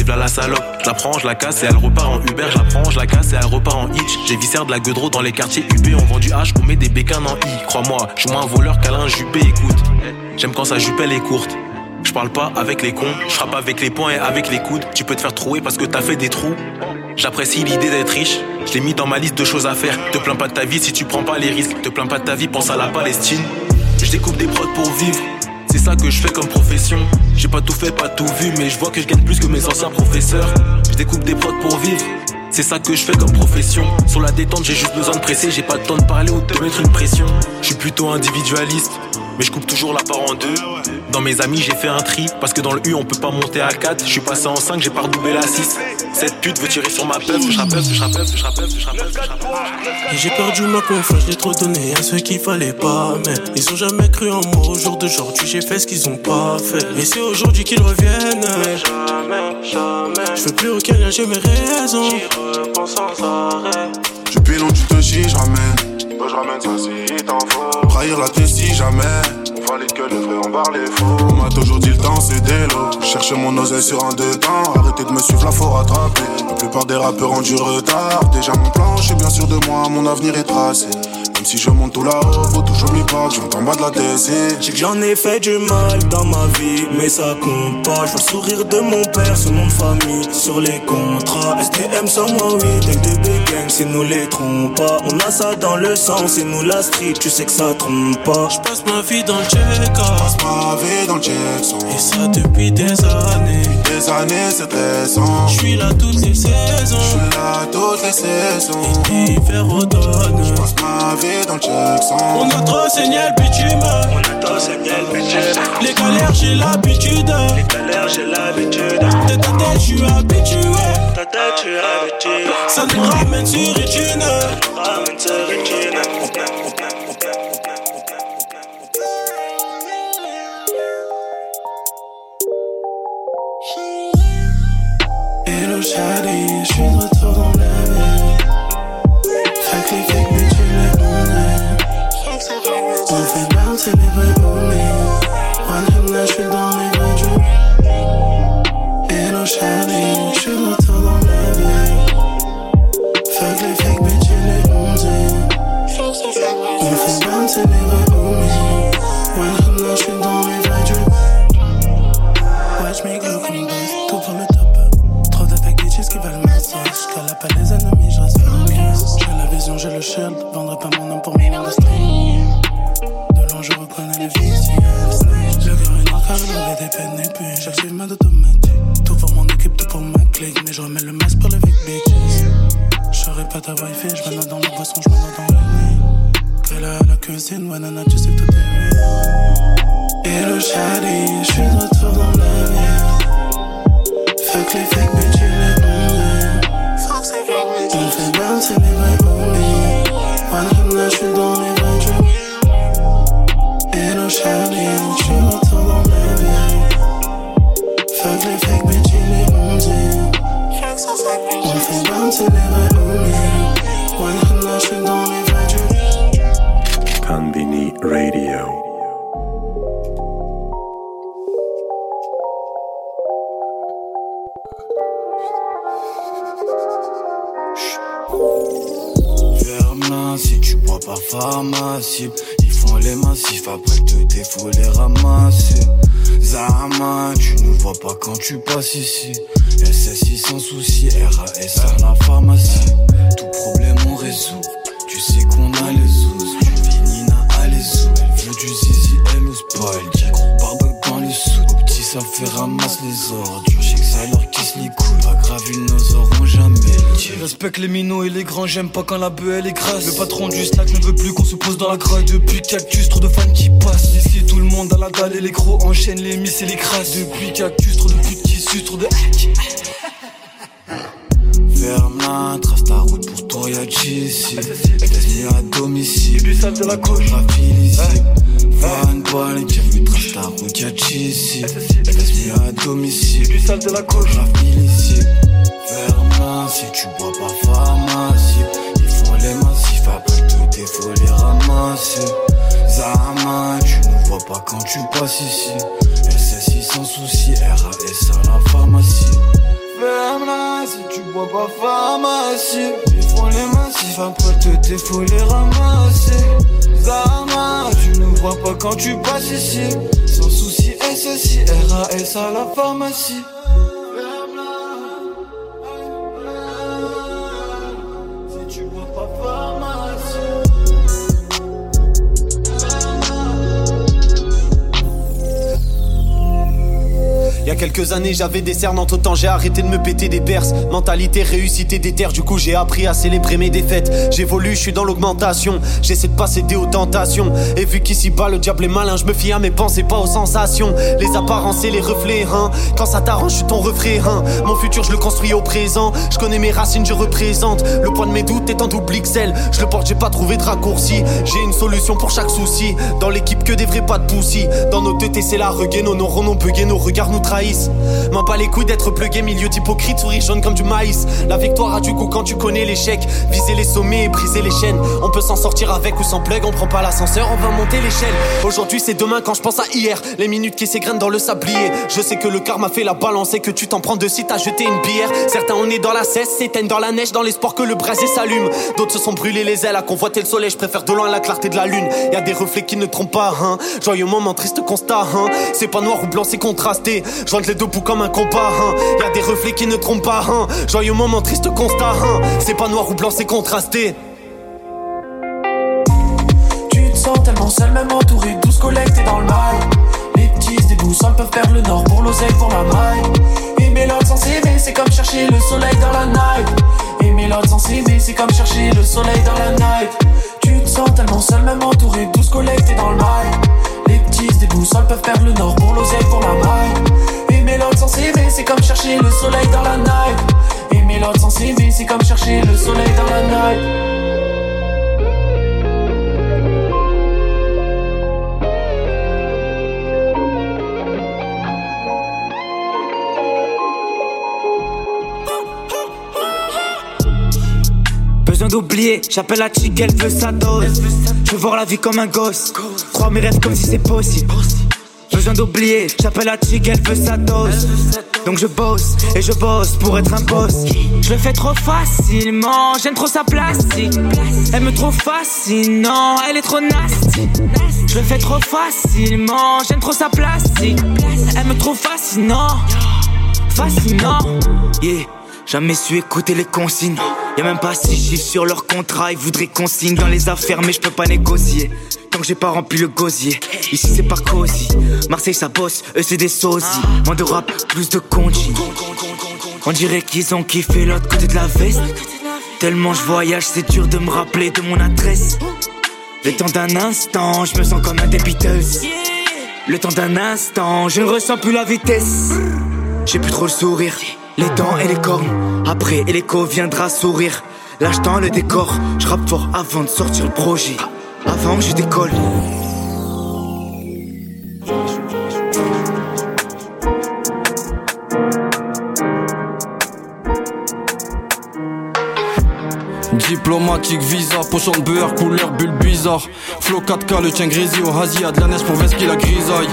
je la prends, je la casse et elle repart en Uber, je la prends, je la casse et elle repart en hitch. J'ai viscère de la gueudreau dans les quartiers UP, on vend du H, on met des bécanes en I. Crois-moi, je suis moins un voleur qu'Alain Juppé, écoute. J'aime quand sa jupelle est courte. Je parle pas avec les cons, je frappe avec les poings et avec les coudes. Tu peux te faire trouer parce que t'as fait des trous. J'apprécie l'idée d'être riche, je l'ai mis dans ma liste de choses à faire. Te plains pas de ta vie si tu prends pas les risques. Te plains pas de ta vie, pense à la Palestine. Je découpe des prods pour vivre. C'est ça que je fais comme profession. J'ai pas tout fait, pas tout vu, mais je vois que je gagne plus que mes anciens professeurs. Je découpe des prods pour vivre. C'est ça que je fais comme profession. Sur la détente, j'ai juste besoin de presser. J'ai pas le temps de parler ou de mettre une pression. Je suis plutôt individualiste, mais je coupe toujours la part en deux. Dans mes amis, j'ai fait un tri. Parce que dans le U, on peut pas monter à 4. Je suis passé en 5, j'ai pas redoublé la 6. Cette pute veut tirer sur ma puff. Je rappe, je rappe, je rappe, je rappe, Et j'ai perdu ma confiance, j'ai trop donné à ceux qu'il fallait pas. Mais ils ont jamais cru en moi. Au jour d'aujourd'hui, j'ai fait ce qu'ils ont pas fait. Et c'est aujourd'hui qu'ils reviennent. jamais, jamais. Je veux plus aucun lien, j'ai mes raisons. J'y repense sans arrêt. Depuis long, tu te chies, je ramène. Je ramène ça si t'en faut. Trahir la tête si jamais. On barre les m'a toujours dit le temps, c'est des lots. Chercher mon oseille sur un dedans. Arrêtez de me suivre, là, faut rattraper. La plupart des rappeurs ont du retard. Déjà, mon plan, je suis bien sûr de moi, mon avenir est tracé. Même si je monte tout là-haut, faut toujours m'y battre, je en bas de la DC. J'ai que j'en ai fait du mal dans ma vie, mais ça compte pas. Je vois le sourire de mon père, son nom de famille, sur les contrats. STM sans moi, oui, de big gang, c'est nous les trompe pas. On a ça dans le sang, c'est nous la street, tu sais que ça trompe pas. Je passe ma vie dans le check, passe ma vie dans le check, et ça depuis des années. Des années, c'est récent. Je suis là toutes les saisons, je suis là toutes les saisons. Été, hiver, automne. Je passe ma vie dans le check On a trop saigné le bitume. On a trop saigné le bitume. Les galères, j'ai l'habitude. Les galères, j'ai l'habitude. De ta tête, je suis habitué. Ta tête, je suis habitué. Ça nous ramène sur une. Ça nous ramène sur une. Hello Charlie, je suis jeux. Hello Charlie, je suis de retour dans la vie. Fuck les fake bitches, les j'aime pas quand la bœuf elle est grasse. Le patron du snack ne veut plus qu'on se pose dans la graille. Depuis Cactus, trop de fans qui passent. Ici, tout le monde à la dalle et les crocs enchaînent les miss et les crasses. Depuis Cactus, trop de putes qui sucent, trop de Ferme-la, trace ta route pour toi, y'a. Laisse mieux à domicile. Du sale de la gauche. ici. Fan balle, j'ai vu trace ta route, y'a. Laisse mieux à domicile. Du sale de la gauche. ici. Ferme-la, si tu bois pas pharmacie. Quand tu passes ici. SSI sans souci, RAS à la pharmacie. Ferme-la si tu bois pas pharmacie. Ils font les massifs, après te défaut les ramasser. Zama, tu nous vois pas quand tu passes ici. Sans souci, SSI, RAS à la pharmacie. Y a quelques années, j'avais des cernes, entre temps j'ai arrêté de me péter des perses. Mentalité, réussite et déterre, du coup j'ai appris à célébrer mes défaites. J'évolue, je suis dans l'augmentation. J'essaie de pas céder aux tentations. Et vu qu'ici bas le diable est malin, je me fie à mes pensées, pas aux sensations. Les apparences et les reflets, hein. Quand ça t'arrange, je suis ton refrain, hein. Mon futur, je le construis au présent. Je connais mes racines, je représente. Le poids de mes doutes est en double XL. Je le porte, j'ai pas trouvé de raccourci. J'ai une solution pour chaque souci. Dans l'équipe, que des vrais pas de poussi. Dans nos têtes, c'est la regain, nos neurones ont bugué, nos regards nous trahissent. M'en pas les couilles d'être plugué, milieu d'hypocrite, souris jaune comme du maïs. La victoire a du goût quand tu connais l'échec. Viser les sommets et briser les chaînes. On peut s'en sortir avec ou sans plug, on prend pas l'ascenseur, on va monter l'échelle. Aujourd'hui c'est demain quand je pense à hier. Les minutes qui s'égrènent dans le sablier. Je sais que le karma fait la balance et que tu t'en prends de si t'as jeté une bière. Certains on est dans la cesse, s'éteignent dans la neige, dans l'espoir que le brasier s'allume. D'autres se sont brûlés les ailes à convoiter le soleil. Je préfère de loin la clarté de la lune. Y a des reflets qui ne trompent pas, hein. Joyeux moment, triste constat, hein. C'est pas noir ou blanc, c'est contrasté. Joindre les deux bouts comme un compas, hein. Y a des reflets qui ne trompent pas, hein. Joyeux moment, triste constat, hein. C'est pas noir ou blanc, c'est contrasté. Tu te sens tellement seul, même entouré, douze collectés dans le mail. Les petits des boussoles peuvent perdre le nord pour l'oseille, pour la maille. Et mélodes sans s'aimer, c'est comme chercher le soleil dans la night. Et mélodes sans s'aimer, c'est comme chercher le soleil dans la night. Tu te sens tellement seul, même entouré, douze collectés dans le mail. Les petits des boussoles peuvent perdre le nord pour l'oseille, pour la maille. Et mélodes sans s'aimer, c'est comme chercher le soleil dans la night. Et mélodes sans c'est comme chercher le soleil dans la night. Besoin d'oublier, j'appelle la chick, elle veut sa dose. Je veux voir la vie comme un gosse. Crois mes rêves comme si c'est possible. Besoin d'oublier, j'appelle la chick, elle veut sa dose. Donc je bosse et je bosse pour être un boss. Je le fais trop facilement, j'aime trop sa plastique. Elle me trouve fascinant, elle est trop nasty. Je le fais trop facilement, j'aime trop sa plastique. Elle me trouve fascinant, fascinant. Yeah. Jamais su écouter les consignes. Y'a même pas six chiffres sur leur contrat. Ils voudraient qu'on signe dans les affaires, mais je peux pas négocier. Tant que j'ai pas rempli le gosier. Ici c'est pas cosy. Marseille ça bosse, eux c'est des sosies. Moins de rap, plus de conchi. On dirait qu'ils ont kiffé l'autre côté de la veste. Tellement je voyage, c'est dur de me rappeler de mon adresse. Le temps d'un instant, je me sens comme un Beatles. Le temps d'un instant, je ne ressens plus la vitesse. J'ai plus trop le sourire. Les dents et les cornes. Après, l'écho viendra sourire. Je tends le décor. Je rappe fort avant de sortir le projet avant que je décolle. Diplomatique, visa, pochon de beurre, couleur bulle bizarre. Flow 4K, le tien grésil au Hazy, de la neige pour veste qui la grisaille.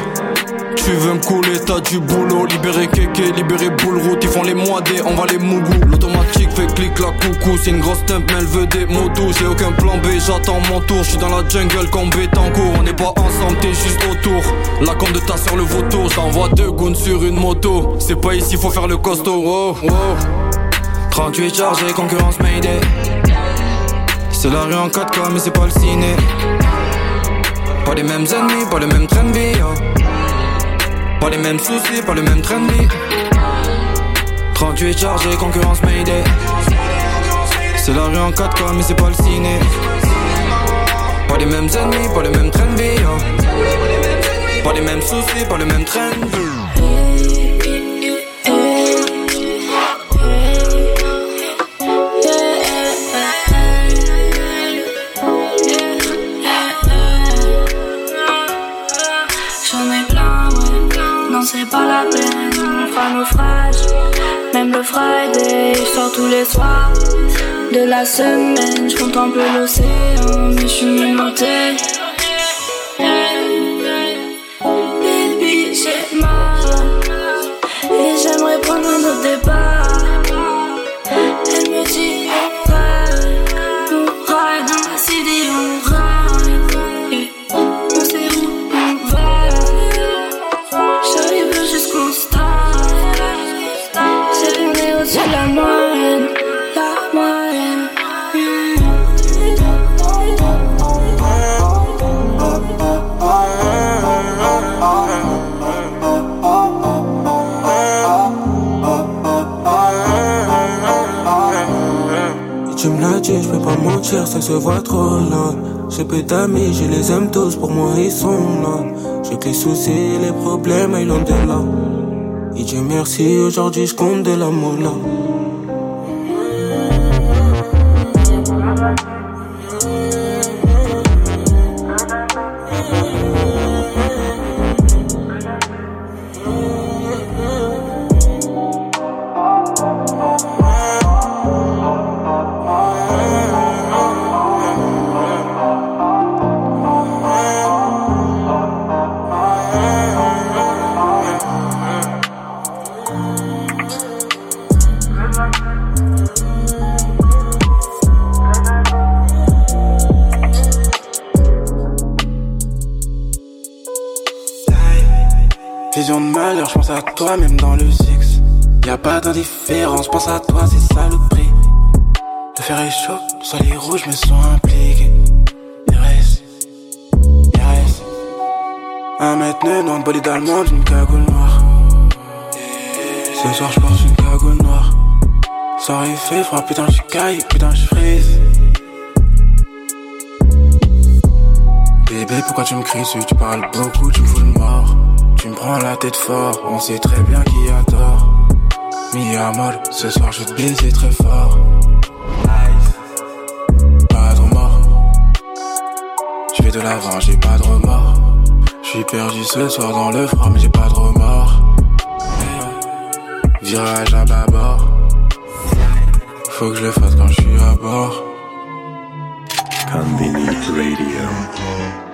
Tu veux me couler, t'as du boulot, libérer kéké, libérer boule route, ils font les moidés, on va les mougou. L'automatique fait clic la coucou, c'est une grosse temp, mais elle veut des motos, j'ai aucun plan B, j'attends mon tour, je suis dans la jungle comme Bétancourt, on n'est pas ensemble, t'es juste autour. La compte de ta soeur le vautour, j'envoie deux goons sur une moto, c'est pas ici, faut faire le costaud, oh, oh. 38 chargé, concurrence Mayday. C'est la rue en 4K, mais c'est pas le ciné. Pas les mêmes ennemis, pas le même train de vie, oh. Pas les mêmes soucis, pas le même train de vie. 38 chargé, concurrence Mayday. C'est la rue en 4K, mais c'est pas le ciné. Pas les mêmes ennemis, pas le même train de vie, oh. Pas les mêmes soucis, pas le même train vie. Même le Friday, je sors tous les soirs. De la semaine, je contemple l'océan, mais je suis menotté. Mentir, ça se voit trop là. J'ai peu d'amis, je les aime tous, pour moi ils sont là. J'ai que les soucis, les problèmes, ils l'ont de là. Et Dieu merci, aujourd'hui je compte de l'amour là. Même dans le six. Y a pas d'indifférence, pense à toi, c'est ça le prix. Le fer est chaud, le soleil rouge, je me sens impliqué. RS, RS. Un mètre neuf, bolide allemande, une cagoule noire. Ce soir, je porte une cagoule noire. Soir il fait froid, putain, je caille, putain, je frise. Bébé, pourquoi tu me cries dessus? Tu parles beaucoup, tu me fous le mort. Tu me prends la tête fort, on sait très bien qui a tort. Mi amor, ce soir je te baiser très fort. Pas de remords. Je vais de l'avant, j'ai pas de remords. Je suis perdu ce soir dans le froid, mais j'ai pas de remords. Virage à bâbord. Faut que je le fasse quand je suis à bord. Convini Radio.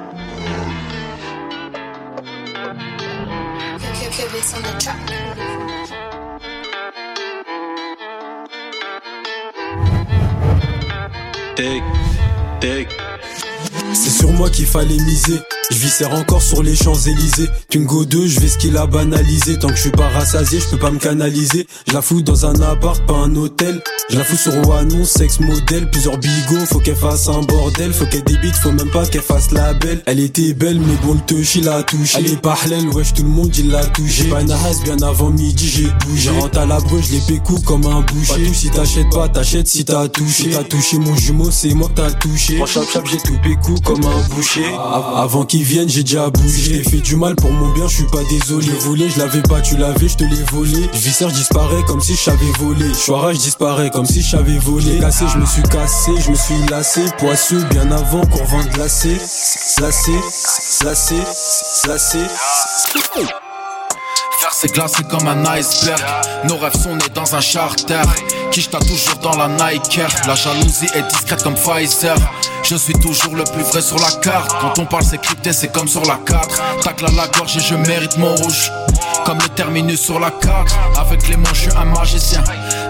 C'est sur moi qu'il fallait miser. Je viscère encore sur les Champs-Élysées. Tungo 2, je vais ce qu'il a banalisé. Tant que je suis pas rassasié, je peux pas me canaliser. Je la fous dans un appart, pas un hôtel. Je la fous sur Wanon, sexe modèle. Plusieurs bigots, faut qu'elle fasse un bordel. Faut qu'elle débite, faut même pas qu'elle fasse la belle. Elle était belle, mais bon, le touch, il a touché. Elle est parlèle, wesh, tout le monde, il l'a touché. Pas bien avant midi, j'ai bougé. Rentre à la breu, je pécou comme un boucher. Pas si t'achètes pas, t'achètes si t'as touché. T'as touché mon jumeau, c'est moi que t'as touché. Moi, chap chap, j'ai tout pécou comme un boucher. Avant qu'ils viennent, j'ai déjà bougé. J'ai fait du mal pour mon bien, je suis pas désolé. Je voulais, je l'avais pas, tu l'avais, je te l'ai volé. Viscère, je disparais comme si voler. Je je disparais comme si je savais voler. Cassé, je me suis cassé, je me suis lassé. Poisseux, bien avant qu'on vende glacé. Glacé, glacé, glacé. C'est glacé comme un iceberg. Nos rêves sont nés dans un charter. Qui t'a toujours dans la Nike? La jalousie est discrète comme Pfizer. Je suis toujours le plus vrai sur la carte. Quand on parle, c'est crypté, c'est comme sur la 4. Tacle à la gorge et je mérite mon rouge. Comme le terminus sur la 4. Avec les mots, je suis un magicien.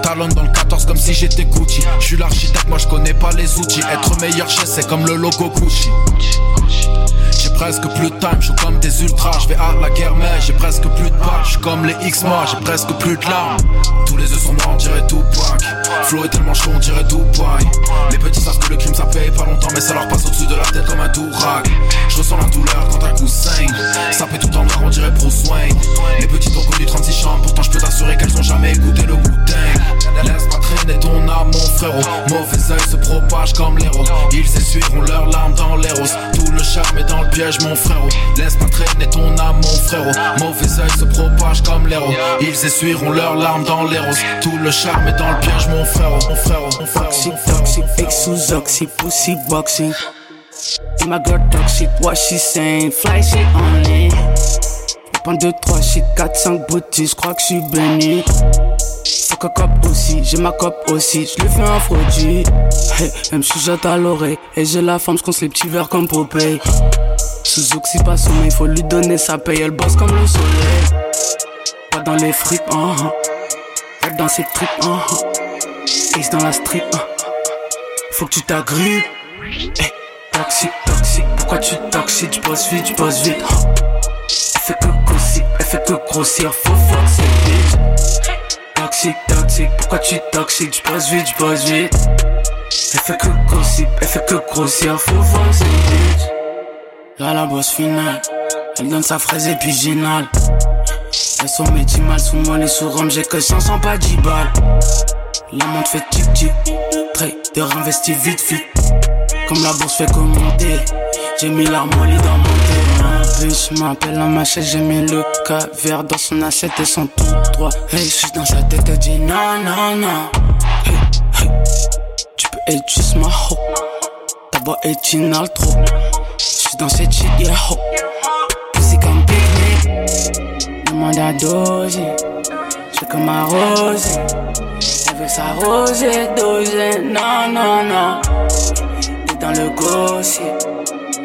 Talon dans le 14 comme si j'étais Gucci. Je suis l'architecte, moi je connais pas les outils. Être meilleur chef, c'est comme le logo Gucci. J'ai presque plus de time, je comme des ultras, je vais à la guerre mais j'ai presque plus de pack, je comme les X moi, j'ai presque plus de larmes. Tous les œufs sont morts, on dirait tout pack. Flow est tellement chaud, on dirait tout paille. Les petits savent que le crime ça paye pas longtemps, mais ça leur passe au-dessus de la tête comme un dourac. Je ressens la douleur quand un coup saigne. Ça fait tout en noir, on dirait Bruce Wayne. Les petits ont connu 36 chambres, pourtant je peux t'assurer qu'elles ont jamais écouté le pas traîner ton âme, mon frérot. Mauvais oeil se propage comme l'héros. Ils essuieront leurs larmes dans les roses. Tout le charme est dans le piège, mon frérot. Laisse pas traîner ton âme, mon frérot. Mauvais oeil se propage comme l'héros. Ils essuieront leurs larmes dans les roses. Tout le charme est dans le piège, mon frérot. Mon frérot, mon frérot. Toxic, toxic, ex sous oxy, pussy boxing. My girl toxic, what she saying? Fly shit only. Prends 2, 3 shit, 4, 5 bouteilles, j'crois que j'suis béni. A cop aussi, j'ai ma cop aussi, j'le fais un produit. Hey, elle me à l'oreille, et j'ai la femme, j'conce les petits verres comme Popeye. Suzuki pas sommeil, faut lui donner sa paye, elle bosse comme le soleil. Pas dans les fripes, -huh. pas dans ses tripes, -huh. Ace dans la street, uh faut que tu t'agrippes. Hey, toxique, toxique, pourquoi tu toxiques, tu bosses vite, tu bosses vite. Elle fait que grossir, elle fait que grossir, faut bitch. Toxique, toxique, pourquoi tu toxiques, tu bosses vite, tu bosses vite. Elle fait que grossir, elle fait que grossir, faut bitch. Là la bosse finale, elle donne sa fraise épigénale. Elles sont métiers mal sous moi, les sous j'ai que 500 pas 10 balles. La montre fait tic tic, trader investi vite vite. Comme la bourse fait commenter, j'ai mis l'armoire dans mon Bitch m'appelle la machette, j'ai mis le caviar dans son assiette et son tout droit. Hey, je dans sa tête, elle dit non, non, non. Tu peux être juste ma ho. Ta voix est inal trop. Je suis dans cette shit, yeah ho. Pussy comme pique-nique. Demande à doser. J'fais comme ma rose. Elle veut sa rose dosée. Non, non, non. T'es dans le gossier.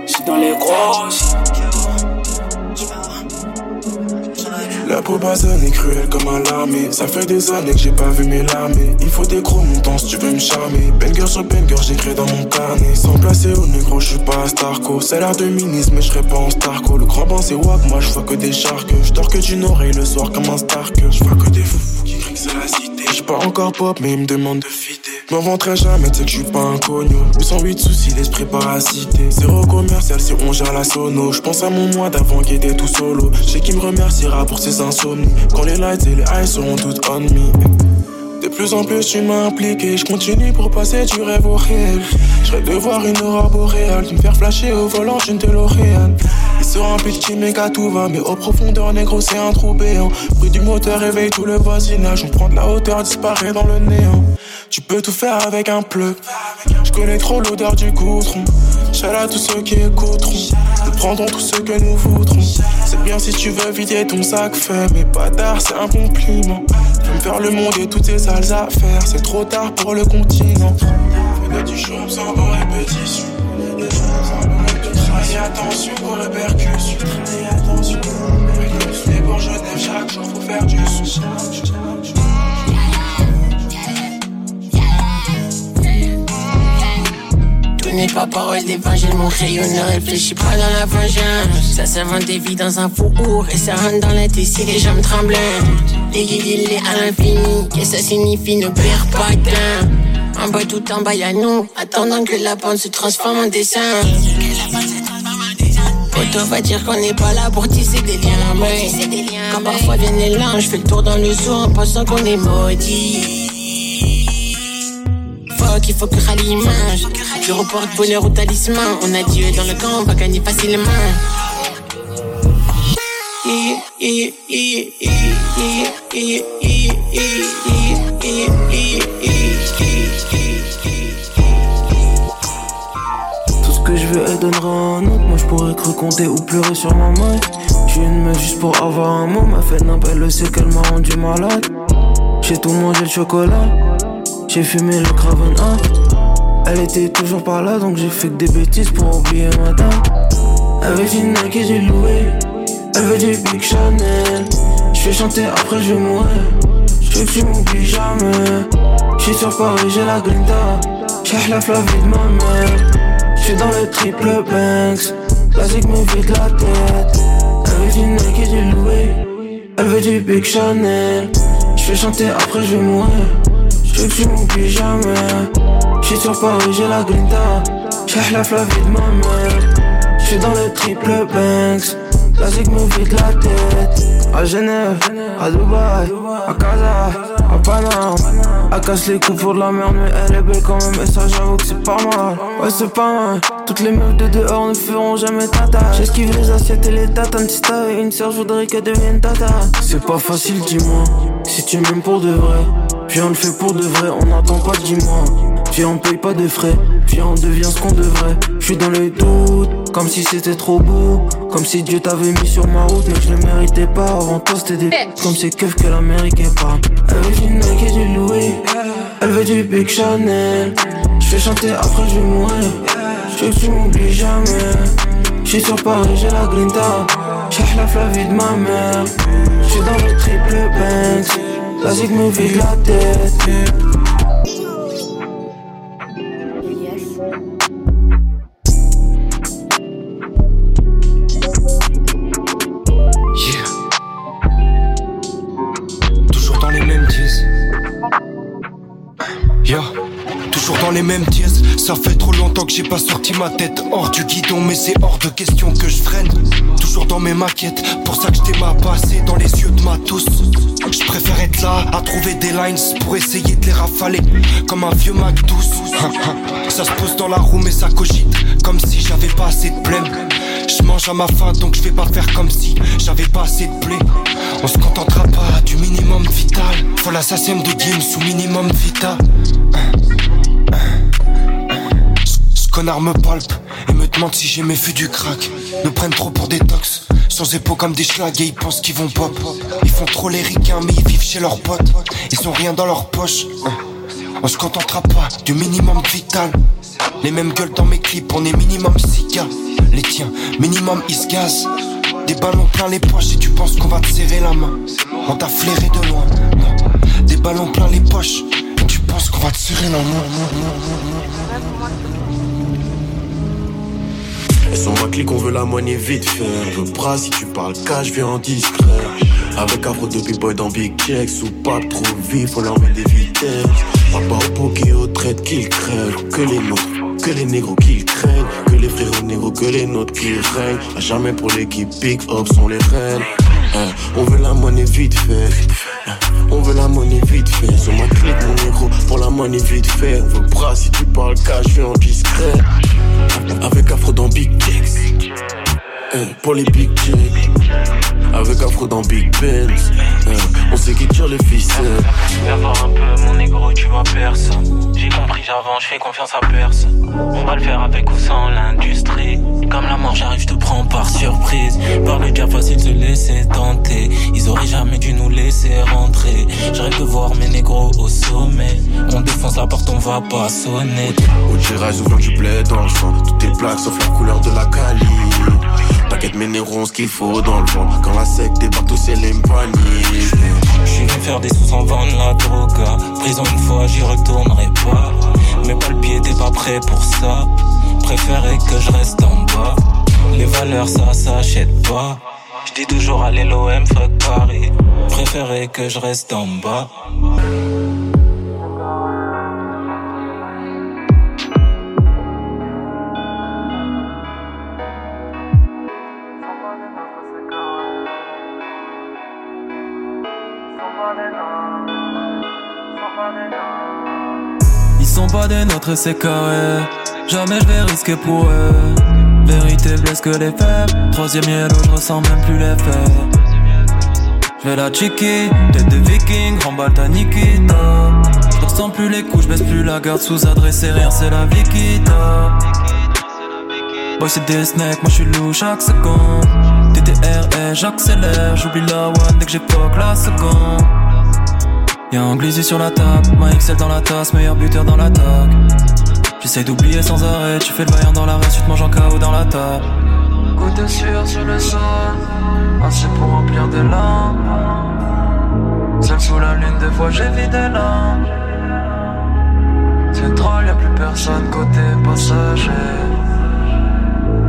J'suis dans les grosses. La peau basane est cruelle comme un larmé. Ça fait des années que j'ai pas vu mes larmes. Il faut des gros montants si tu veux me charmer. Banger sur banger, j'écris dans mon carnet. Sans placer au négro, je suis pas un starco. C'est l'art de ministre, mais je serai pas en starco. Le grand bain c'est wack, moi je vois que des sharks. Je dors que d'une oreille le soir comme un stark. Je vois que des fous Je pas encore pop, mais ils me demandent de fider. M'en vanterai jamais, tu que je suis pas un cogno. 808 soucis, l'esprit parasité. Zéro commercial si on gère la sono. Je pense à mon mois d'avant qui était tout solo. Je sais qui me remerciera pour ses insomnies. Quand les lights et les highs seront toutes on me. De plus en plus tu m'as impliqué, je continue pour passer du rêve au réel. Je rêve de voir une aurore boréale, de me faire flasher au volant d'une DeLorean. Il sera un petit méga tout va, mais au profondeur négro c'est un trou béant. Bruit du moteur réveille tout le voisinage, on prend de la hauteur, disparaît dans le néant. Tu peux tout faire avec un plug, je connais trop l'odeur du goudron. à tous ceux qui écouteront, nous prendrons tout ce que nous voudrons. C'est bien si tu veux vider ton sac fait, mais pas tard, c'est un compliment. Je me faire le monde et toutes ces sales affaires, c'est trop tard pour le continent. Fais du chôme sans bon répétition. Les choses en Travaille attention pour le percussion. Travaille attention pour le percussion. Les bourgeois chaque jour, faut faire du sous. N'est pas parole d'évangile, mon crayon ne réfléchit pas dans la vengeance. Ça s'invente des vies dans un four et ça rentre dans l'intestin, les jambes tremblantes. Les guides, il est à l'infini, que ça signifie, ne perds pas gain. En bas tout en bas y'a nous, attendant que la bande se transforme en dessin. Auto va dire qu'on n'est pas là pour tisser des liens, mais quand parfois viennent les langes, je fais le tour dans le zoo en pensant qu'on est maudit époque, il faut que rallie l'image. Je reporte bonheur au talisman. On a Dieu dans le camp, on va gagner facilement. Tout ce que je veux, elle donnera un autre. Moi, je pourrais que ou pleurer sur ma maille. Tu une meuf juste pour avoir un mot. Ma fête n'a pas le sait qu'elle m'a rendu malade. J'ai tout mangé le chocolat. J'ai fumé le Craven 1. Elle était toujours pas là, donc j'ai fait que des bêtises pour oublier madame. Veut du Nike du Louis. Elle veut du Big Chanel. Je vais chanter après je vais mourir. Je veux que tu m'oublies jamais. J'suis sur Paris, j'ai la grinta. J'ai la vie de ma mère. J'suis dans le triple Banks. Classique me vide la tête. Veut du Nike du Louis. Elle veut du Big Chanel. Je vais chanter après je vais mourir. Je veux que tu. J'suis sur Paris, j'ai la grinta. J'ai la vie de ma mère. J'suis dans le triple Banks. Classique me vide la tête. À Genève, à Dubaï, à Casa, à Panama. Elle casse les coups pour la merde, mais elle est belle quand même. Et ça, j'avoue que c'est pas mal. Ouais, c'est pas mal. Toutes les meufs de dehors ne feront jamais tata. J'esquive les assiettes et les tatanes. Si t'avais une sœur, je voudrais qu'elle devienne tata. C'est pas facile, dis-moi. Si tu m'aimes pour de vrai, puis on le fait pour de vrai. On n'attend pas, dis-moi. Viens, on paye pas de frais. Viens, on devient ce qu'on devrait. Je suis dans les doutes, comme si c'était trop beau. Comme si Dieu t'avait mis sur ma route, mais je le méritais pas. Avant toi, c'était des comme ces keufs que l'Amérique est pas. Elle veut du Nike et du Louis. Elle veut du Big Chanel. Je vais chanter après, je vais mourir. Je veux que tu m'oublies jamais. Je suis sur Paris, j'ai la grinta. J'ai la vie de ma mère. Je suis dans le triple Banks. La zig me vide la Ça fait trop longtemps que j'ai pas sorti ma tête hors du guidon, mais c'est hors de question que je freine. Toujours dans mes maquettes, pour ça que je t'ai passé dans les yeux de ma tous. Je préfère être là à trouver des lines pour essayer de les rafaler comme un vieux Mac douce. Ça se pose dans la roue, mais ça cogite comme si j'avais pas assez de blême. Je mange à ma faim, donc je vais pas faire comme si j'avais pas assez de blé. On se contentera pas du minimum vital. Faut l'assassin de Gims sous minimum vita. Ce connard me palpe et me demande si j'ai mes vues du crack. Nous prennent trop pour des tox. Sans épaules comme des schlags et ils pensent qu'ils vont pop. Ils font trop les ricains, mais ils vivent chez leurs potes. Ils ont rien dans leur poche. On se contentera pas du minimum vital. Les mêmes gueules dans mes clips, on est minimum 6 gars. Les tiens, minimum ils gazent. Des ballons plein les poches et tu penses qu'on va te serrer la main. On t'a flairé de loin. Des ballons plein les poches et tu penses qu'on va te serrer la main. Et sur ma clique, on veut la monnaie vite fait. Bras si tu parles cash, viens en discret. Avec afro de big boy dans big check, sous pas trop vif, on leur met des vitesses. Papa au poké au traites qu'ils crèvent, que les nôtres. Que les négros qu'ils craignent, que les frères négros, que les nôtres qui règnent. À jamais pour l'équipe pick up sont les reines. Hein, on veut la monnaie vite fait. On veut la monnaie vite fait. Sur ma clique, mon négro, pour la monnaie vite fait. On veut bras si tu parles cash, viens en discret. Avec afro dans big checks. Hein, pour les big checks. Avec afro dans Big Benz On sait qui tire les ficelles Viens voir un peu mon négro tu vois personne J'ai compris j'avance je fais confiance à personne On va le faire avec ou sans l'industrie Comme la mort j'arrive je te prends par surprise. Par le diable facile se laisser tenter. Ils auraient jamais dû nous laisser rentrer. J'arrête de voir mes négros au sommet. On défonce la porte on va pas sonner. Au tirage ouvre du blé dans le sang Tout est black sauf la couleur de la cali. T'inquiète mes négros ce qu'il faut dans le vent Quand la sec débarque tous c'est les J'suis venu faire des sous sans vendre la droga. Prison une fois j'y retournerai pas. Mais pas le pied t'es pas prêt pour ça Préférais que je reste en bas. Les valeurs ça s'achète pas. J'dis toujours à l'OM fuck Paris. Préférais que je reste en bas. Ils sont pas des nôtres c'est carré. Jamais je vais risquer pour eux. Vérité blesse que les faibles. Troisième yellow, je ressens même plus les faits. Je la checker, tête de viking, remballe ta Nikita. Je ressens plus les coups, je baisse plus la garde sous adresse et rien, c'est la vie qui. Boy, c'est des snakes, moi je suis loup chaque seconde. TTR, j'accélère, j'oublie la one dès que j'époque la seconde. Y'a un glizzy sur la table, ma Excel dans la tasse, meilleur buteur dans l'attaque. J'essaie d'oublier sans arrêt, tu fais le vaillant dans la rue, tu te manges en KO dans la table. Goutte sûr sur le sol, assez pour remplir des lampes. Seul sous la lune, des fois j'ai vidé l'âme. C'est drôle, y'a plus personne côté passager.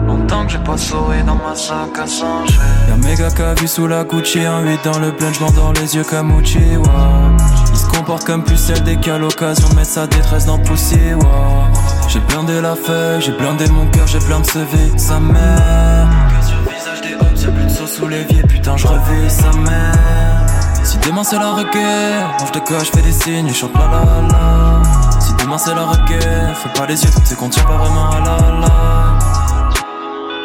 Longtemps que j'ai pas souri dans ma sac à changer. Y'a méga vu sous la Gucci, un 8 dans le plein, dans les yeux Kamuchi, ouais. Comporte comme pucelle dès qu'à l'occasion mettre sa détresse dans poussière, ouais. J'ai blindé la feuille, j'ai blindé mon cœur, j'ai plein de CV, sa mère. sur le visage des hommes, y'a plus de sauce sous l'évier, putain, je revis sa mère. Si demain c'est la requête, mange de quoi fais des signes, et chante la la la. Si demain c'est la requête, fais pas les yeux c'est qu'on tient pas vraiment à la la.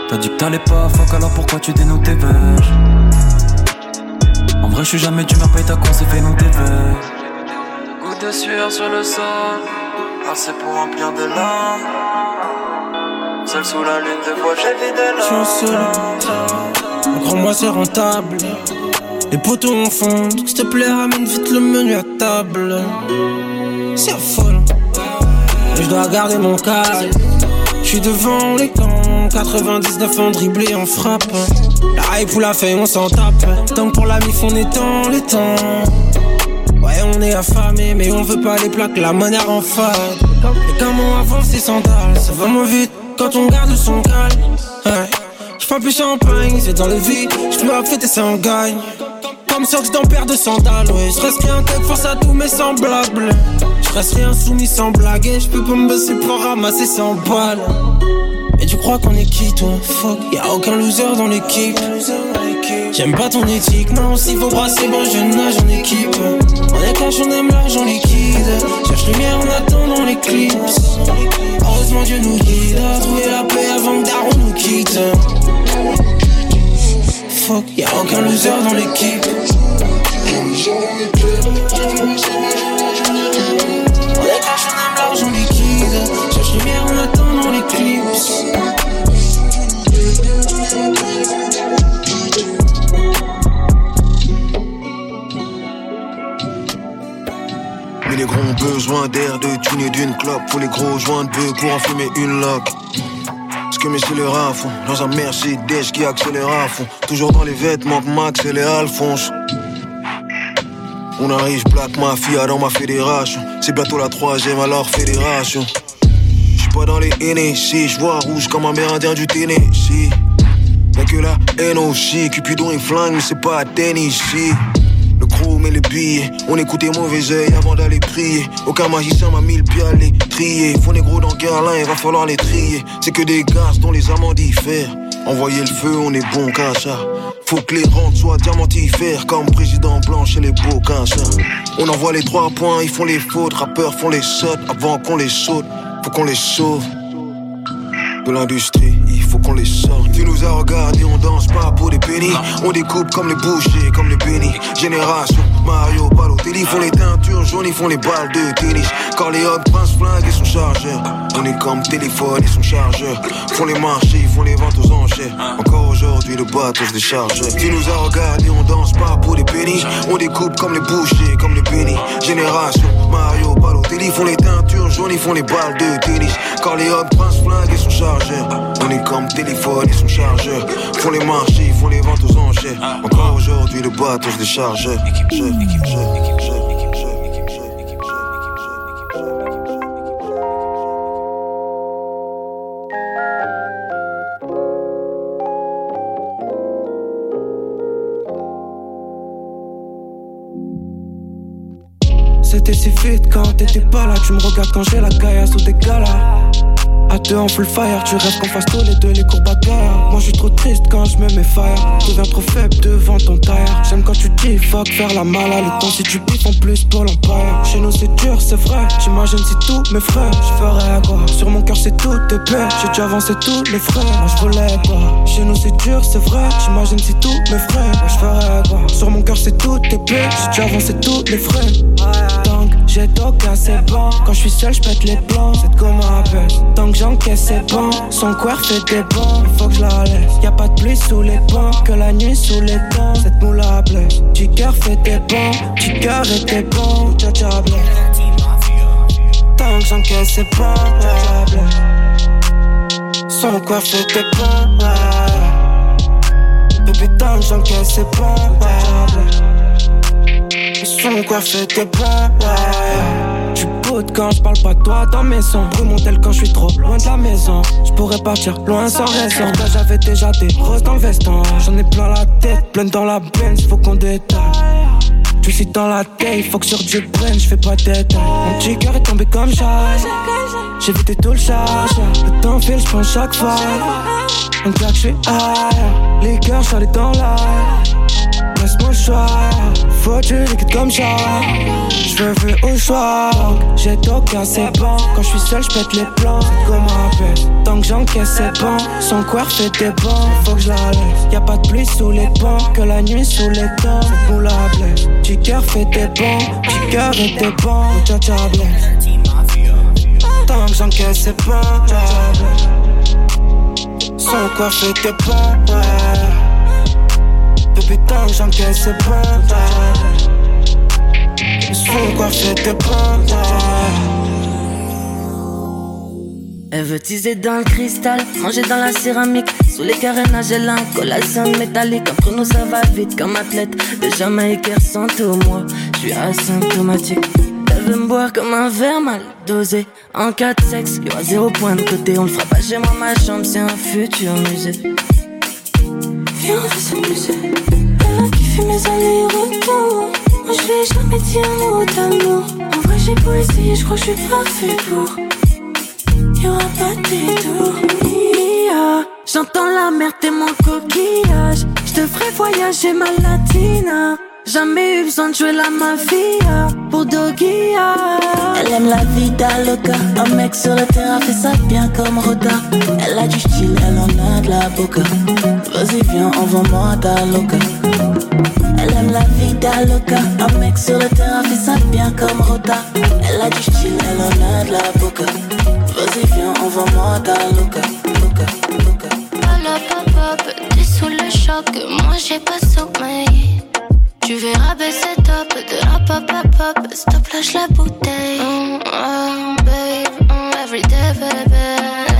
T'as dit que t'allais pas, fuck alors pourquoi tu dénoues tes vœux? En vrai je suis jamais d'humeur, paye ta con, c'est fait nous tes Goutte de sueur sur le sol, assez pour remplir de larmes Seul sous la lune, des fois j'ai vidé l'âme Crois-moi c'est rentable. Les poteaux ont fond, s'il te plaît ramène vite le menu à table. C'est folle Mais je dois garder mon calme. Je suis devant les camps. 99 en dribblé en frappe. La hype ou la feuille on s'en tape. Tant pour la mif on dans les temps Ouais on est affamé mais on veut pas les plaques La monnaie en fade Et comment avance les sandales Ça va moins vite quand on garde son calme ouais. J'prends plus champagne, c'est dans le vide J'peux pas fêter sans gagne comme Sox dans paire de sandales, ouais. Je reste rien tête face à tous mes semblables. Je reste rien soumis sans blaguer. Je peux pas me baisser pour ramasser 100 balles. Et tu crois qu'on est qui, toi? Fuck, y'a aucun loser dans l'équipe. J'aime pas ton éthique, non. S'il faut brasser, bon, je nage en équipe. On est cash, on aime l'argent liquide. Cherche lumière, on attend dans les clips. Heureusement, Dieu nous guide à trouver la paix avant que Daron nous quitte fuck, y'a aucun loser dans l'équipe. Besoin d'air, de thune et d'une clope. Pour les gros joints de bœuf pour enfumer une loque que mes scélérats à fond. Dans un Mercedes qui accélère à fond. Toujours dans les vêtements de Max et les Alphonse. On arrive, black mafia dans ma fédération. C'est bientôt la troisième alors fédération. J'suis pas dans les NSC, j'vois rouge comme un mérindien du Tennessee. Y'a que la NOC, Cupidon et flingue, mais c'est pas à Tennessee. On écoutait mauvais oeil avant d'aller prier. Aucun magicien m'a mis le pied à les trier. Faut gros dans Guerlain, il va falloir les trier. C'est que des gaz dont les amants diffèrent. Envoyer le feu, on est bon ça. Faut que les rentes soient diamantifères comme président blanc chez les beaux ça. On envoie les trois points, ils font les fautes. Rappeurs font les sautes avant qu'on les saute. Faut qu'on les sauve de l'industrie, les. Tu nous as regardé, on danse pas pour des pénis. On découpe comme les bouchers, comme les bénis. Génération, Mario, Balotelli font les teintures jaunes, ils font les balles de tennis. Quand les hommes prince flingue et son chargeur. On est comme téléphone et son chargeur. Font les marchés, ils font les ventes aux enchères. Encore aujourd'hui, le bateau se décharge. Tu nous as regardé, on danse pas pour des pénis. On découpe comme les bouchers, comme les bénis. Génération, Mario, Balotelli font les teintures jaunes, ils font les balles de tennis. Quand les hommes prince flingue et son chargeur. On est comme téléphone et son chargeur. Font les marchés, font les ventes aux enchères. Encore aujourd'hui, le bateau se décharge. C'était si vite quand t'étais pas là. Tu me regardes quand j'ai la gaille sous tes galas. À deux en full fire, tu rêves qu'on fasse tous les deux les cours bagarres. Moi je suis trop triste quand je me mets fire. Tu deviens trop faible devant ton tailleur. J'aime quand tu dis fuck faire la malade. Le temps si tu biffes en plus pour l'empire. Chez nous c'est dur, c'est vrai. J'imagine si tous mes frères, je ferais quoi? Sur mon cœur c'est tout tes pères. J'ai dû avancer tous les frères. Moi je voulais quoi? Chez nous c'est dur, c'est vrai. J'imagine si tous mes frères, moi je ferais quoi? Sur mon cœur c'est tout tes pères. J'ai dû avancer tous les frères. Donc J'ai toqué c'est bon. Quand je suis seul, je pète les plans. Cette gomme rappelle. Tant que j'encaisse, c'est bon. Son coeur fait des bons. Il faut que je la laisse. Y a pas de pluie sous les ponts. Que la nuit sous les temps. Cette moula blesse. Du cœur fait des bons. Du cœur était bon. Tcha tcha. Tant que j'encaisse, c'est bon. Son coeur fait des bons. Bébé, tant que j'encaisse, c'est bon. Son coiffe fait bon, ouais. Quand je parle pas de toi dans mes sons. mon tel quand je suis trop loin de la maison. Je pourrais partir loin sans raison. Toi j'avais déjà des roses dans le veston. J'en ai plein la tête, plein dans la bench, faut qu'on détaille. Tu suis dans la tête, faut que sur du brain, je fais pas tête. Mon petit cœur est tombé comme ça. J'ai vidé tout le charge. Le temps file, je chaque fois. On dirait que je suis high. Les cœurs, j'allais dans l'air Faut du liquide comme ça. J'veux vu au choix. J'ai toqué c'est bon. Quand je suis seul, j'pète les plans. Comme un Tant que j'encaisse, c'est bon. Son coeur fait des bons. Faut que je la. Y'a pas de pluie sous les ponts. Que la nuit sous les temps. Pour la blesse. Du cœur fait des bons. Du cœur est des bons. Tant que j'encaisse, c'est bon. Son corps fait des bons. Que j'encaisse, c'est bon. Son quoi fait tes Elle veut teaser dans le cristal, manger dans la céramique. Sous les carénages, elle a un collation métallique. Entre nous, ça va vite comme athlète. De Jamaïcain sans tout moi, je suis asymptomatique. Elle veut me boire comme un verre mal dosé. En cas de sexe, y'aura zéro point de côté. On le fera pas chez moi, ma chambre, c'est un futur musée. Viens, on s'amuser. Elle a kiffé mes allers-retours. Moi, je vais jamais dit un mot d'amour. En vrai, j'ai beau essayer, je crois que je suis pas fait pour. Y'aura pas de détour. J'entends la mer, t'es mon coquillage. Je ferai voyager ma latina. Jamais eu besoin de jouer la mafia pour Dogia. Elle aime la vie d'Aloca. Un mec sur le terrain fait ça bien comme Roda. Elle a du style, elle en a de la boca. Vas-y, viens, envoie-moi ta loca. Elle aime la vie d'Aloca. Un mec sur le terrain fait ça bien comme Roda. Elle a du style, elle en a de la boca. Vas-y, viens, envoie-moi ta loca. Loca, loca. Papa, petit sous le choc. Moi, j'ai pas sommeil. Tu verras baisser top de la pop pop pop Stop lâche la bouteille oh, oh, babe, oh, everyday baby.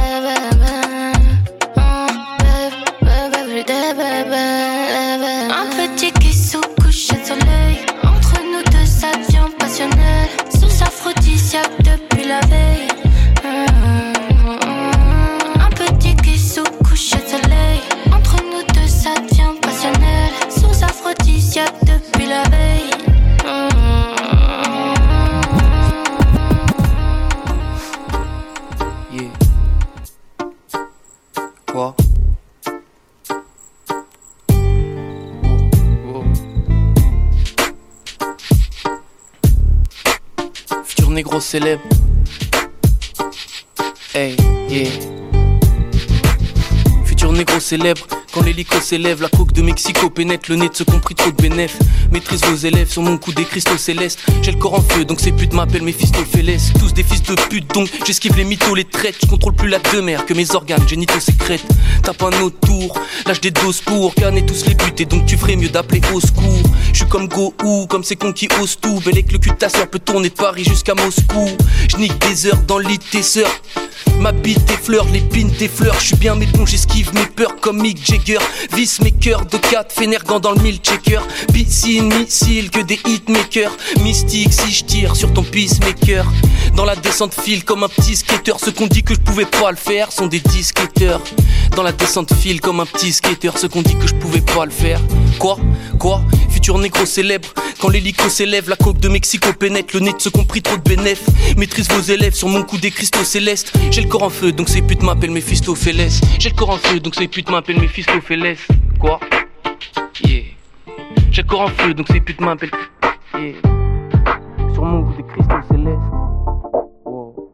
Célèbre. Hey, yeah. Futur négro célèbre. La coque de Mexico pénètre le nez de ce compris trop de bénéf. Maîtrise vos élèves sur mon cou des cristaux célestes. J'ai le corps en feu, donc ces putes m'appellent mes Félès. Tous des fils de pute, donc j'esquive les mythos, les traites. Je contrôle plus la demeure que mes organes génitaux sécrètes. Tape un autre tour, lâche des doses pour canner tous les buts. Et donc tu ferais mieux d'appeler au secours. Je suis comme Go comme ces cons qui osent tout. Belle que le cul de ta soeur peut tourner de Paris jusqu'à Moscou. Je nique des heures dans le lit sœurs. Ma bite tes fleurs, les pines tes fleurs. Je suis bien ponts, j'esquive mes peurs comme Mick Jagger. Vis mes cœurs de 4, Fénergant dans le mille checker. Piscine, missile, que des hitmakers. Mystique si je tire sur ton peacemaker. Dans la descente file comme un petit skater. Ceux qu'on dit que je pouvais pas le faire sont des disquetteurs. Dans la descente file comme un petit skater. Ceux qu'on dit que je pouvais pas le faire. Quoi? Quoi? Futur négro célèbre. Quand l'hélico s'élève, la coque de Mexico pénètre le nez de ceux qu'on pris trop de bénéf. Maîtrise vos élèves sur mon cou des cristaux célestes. J'ai le corps en feu, donc ces putes m'appellent Mephistopheles. J'ai le corps en feu, donc ces putes m'appellent Mephistopheles. Quoi? Yeah. J'ai le corps en feu, donc ces putes m'appellent. Yeah. Sur mon goût de cristaux célestes. Wow.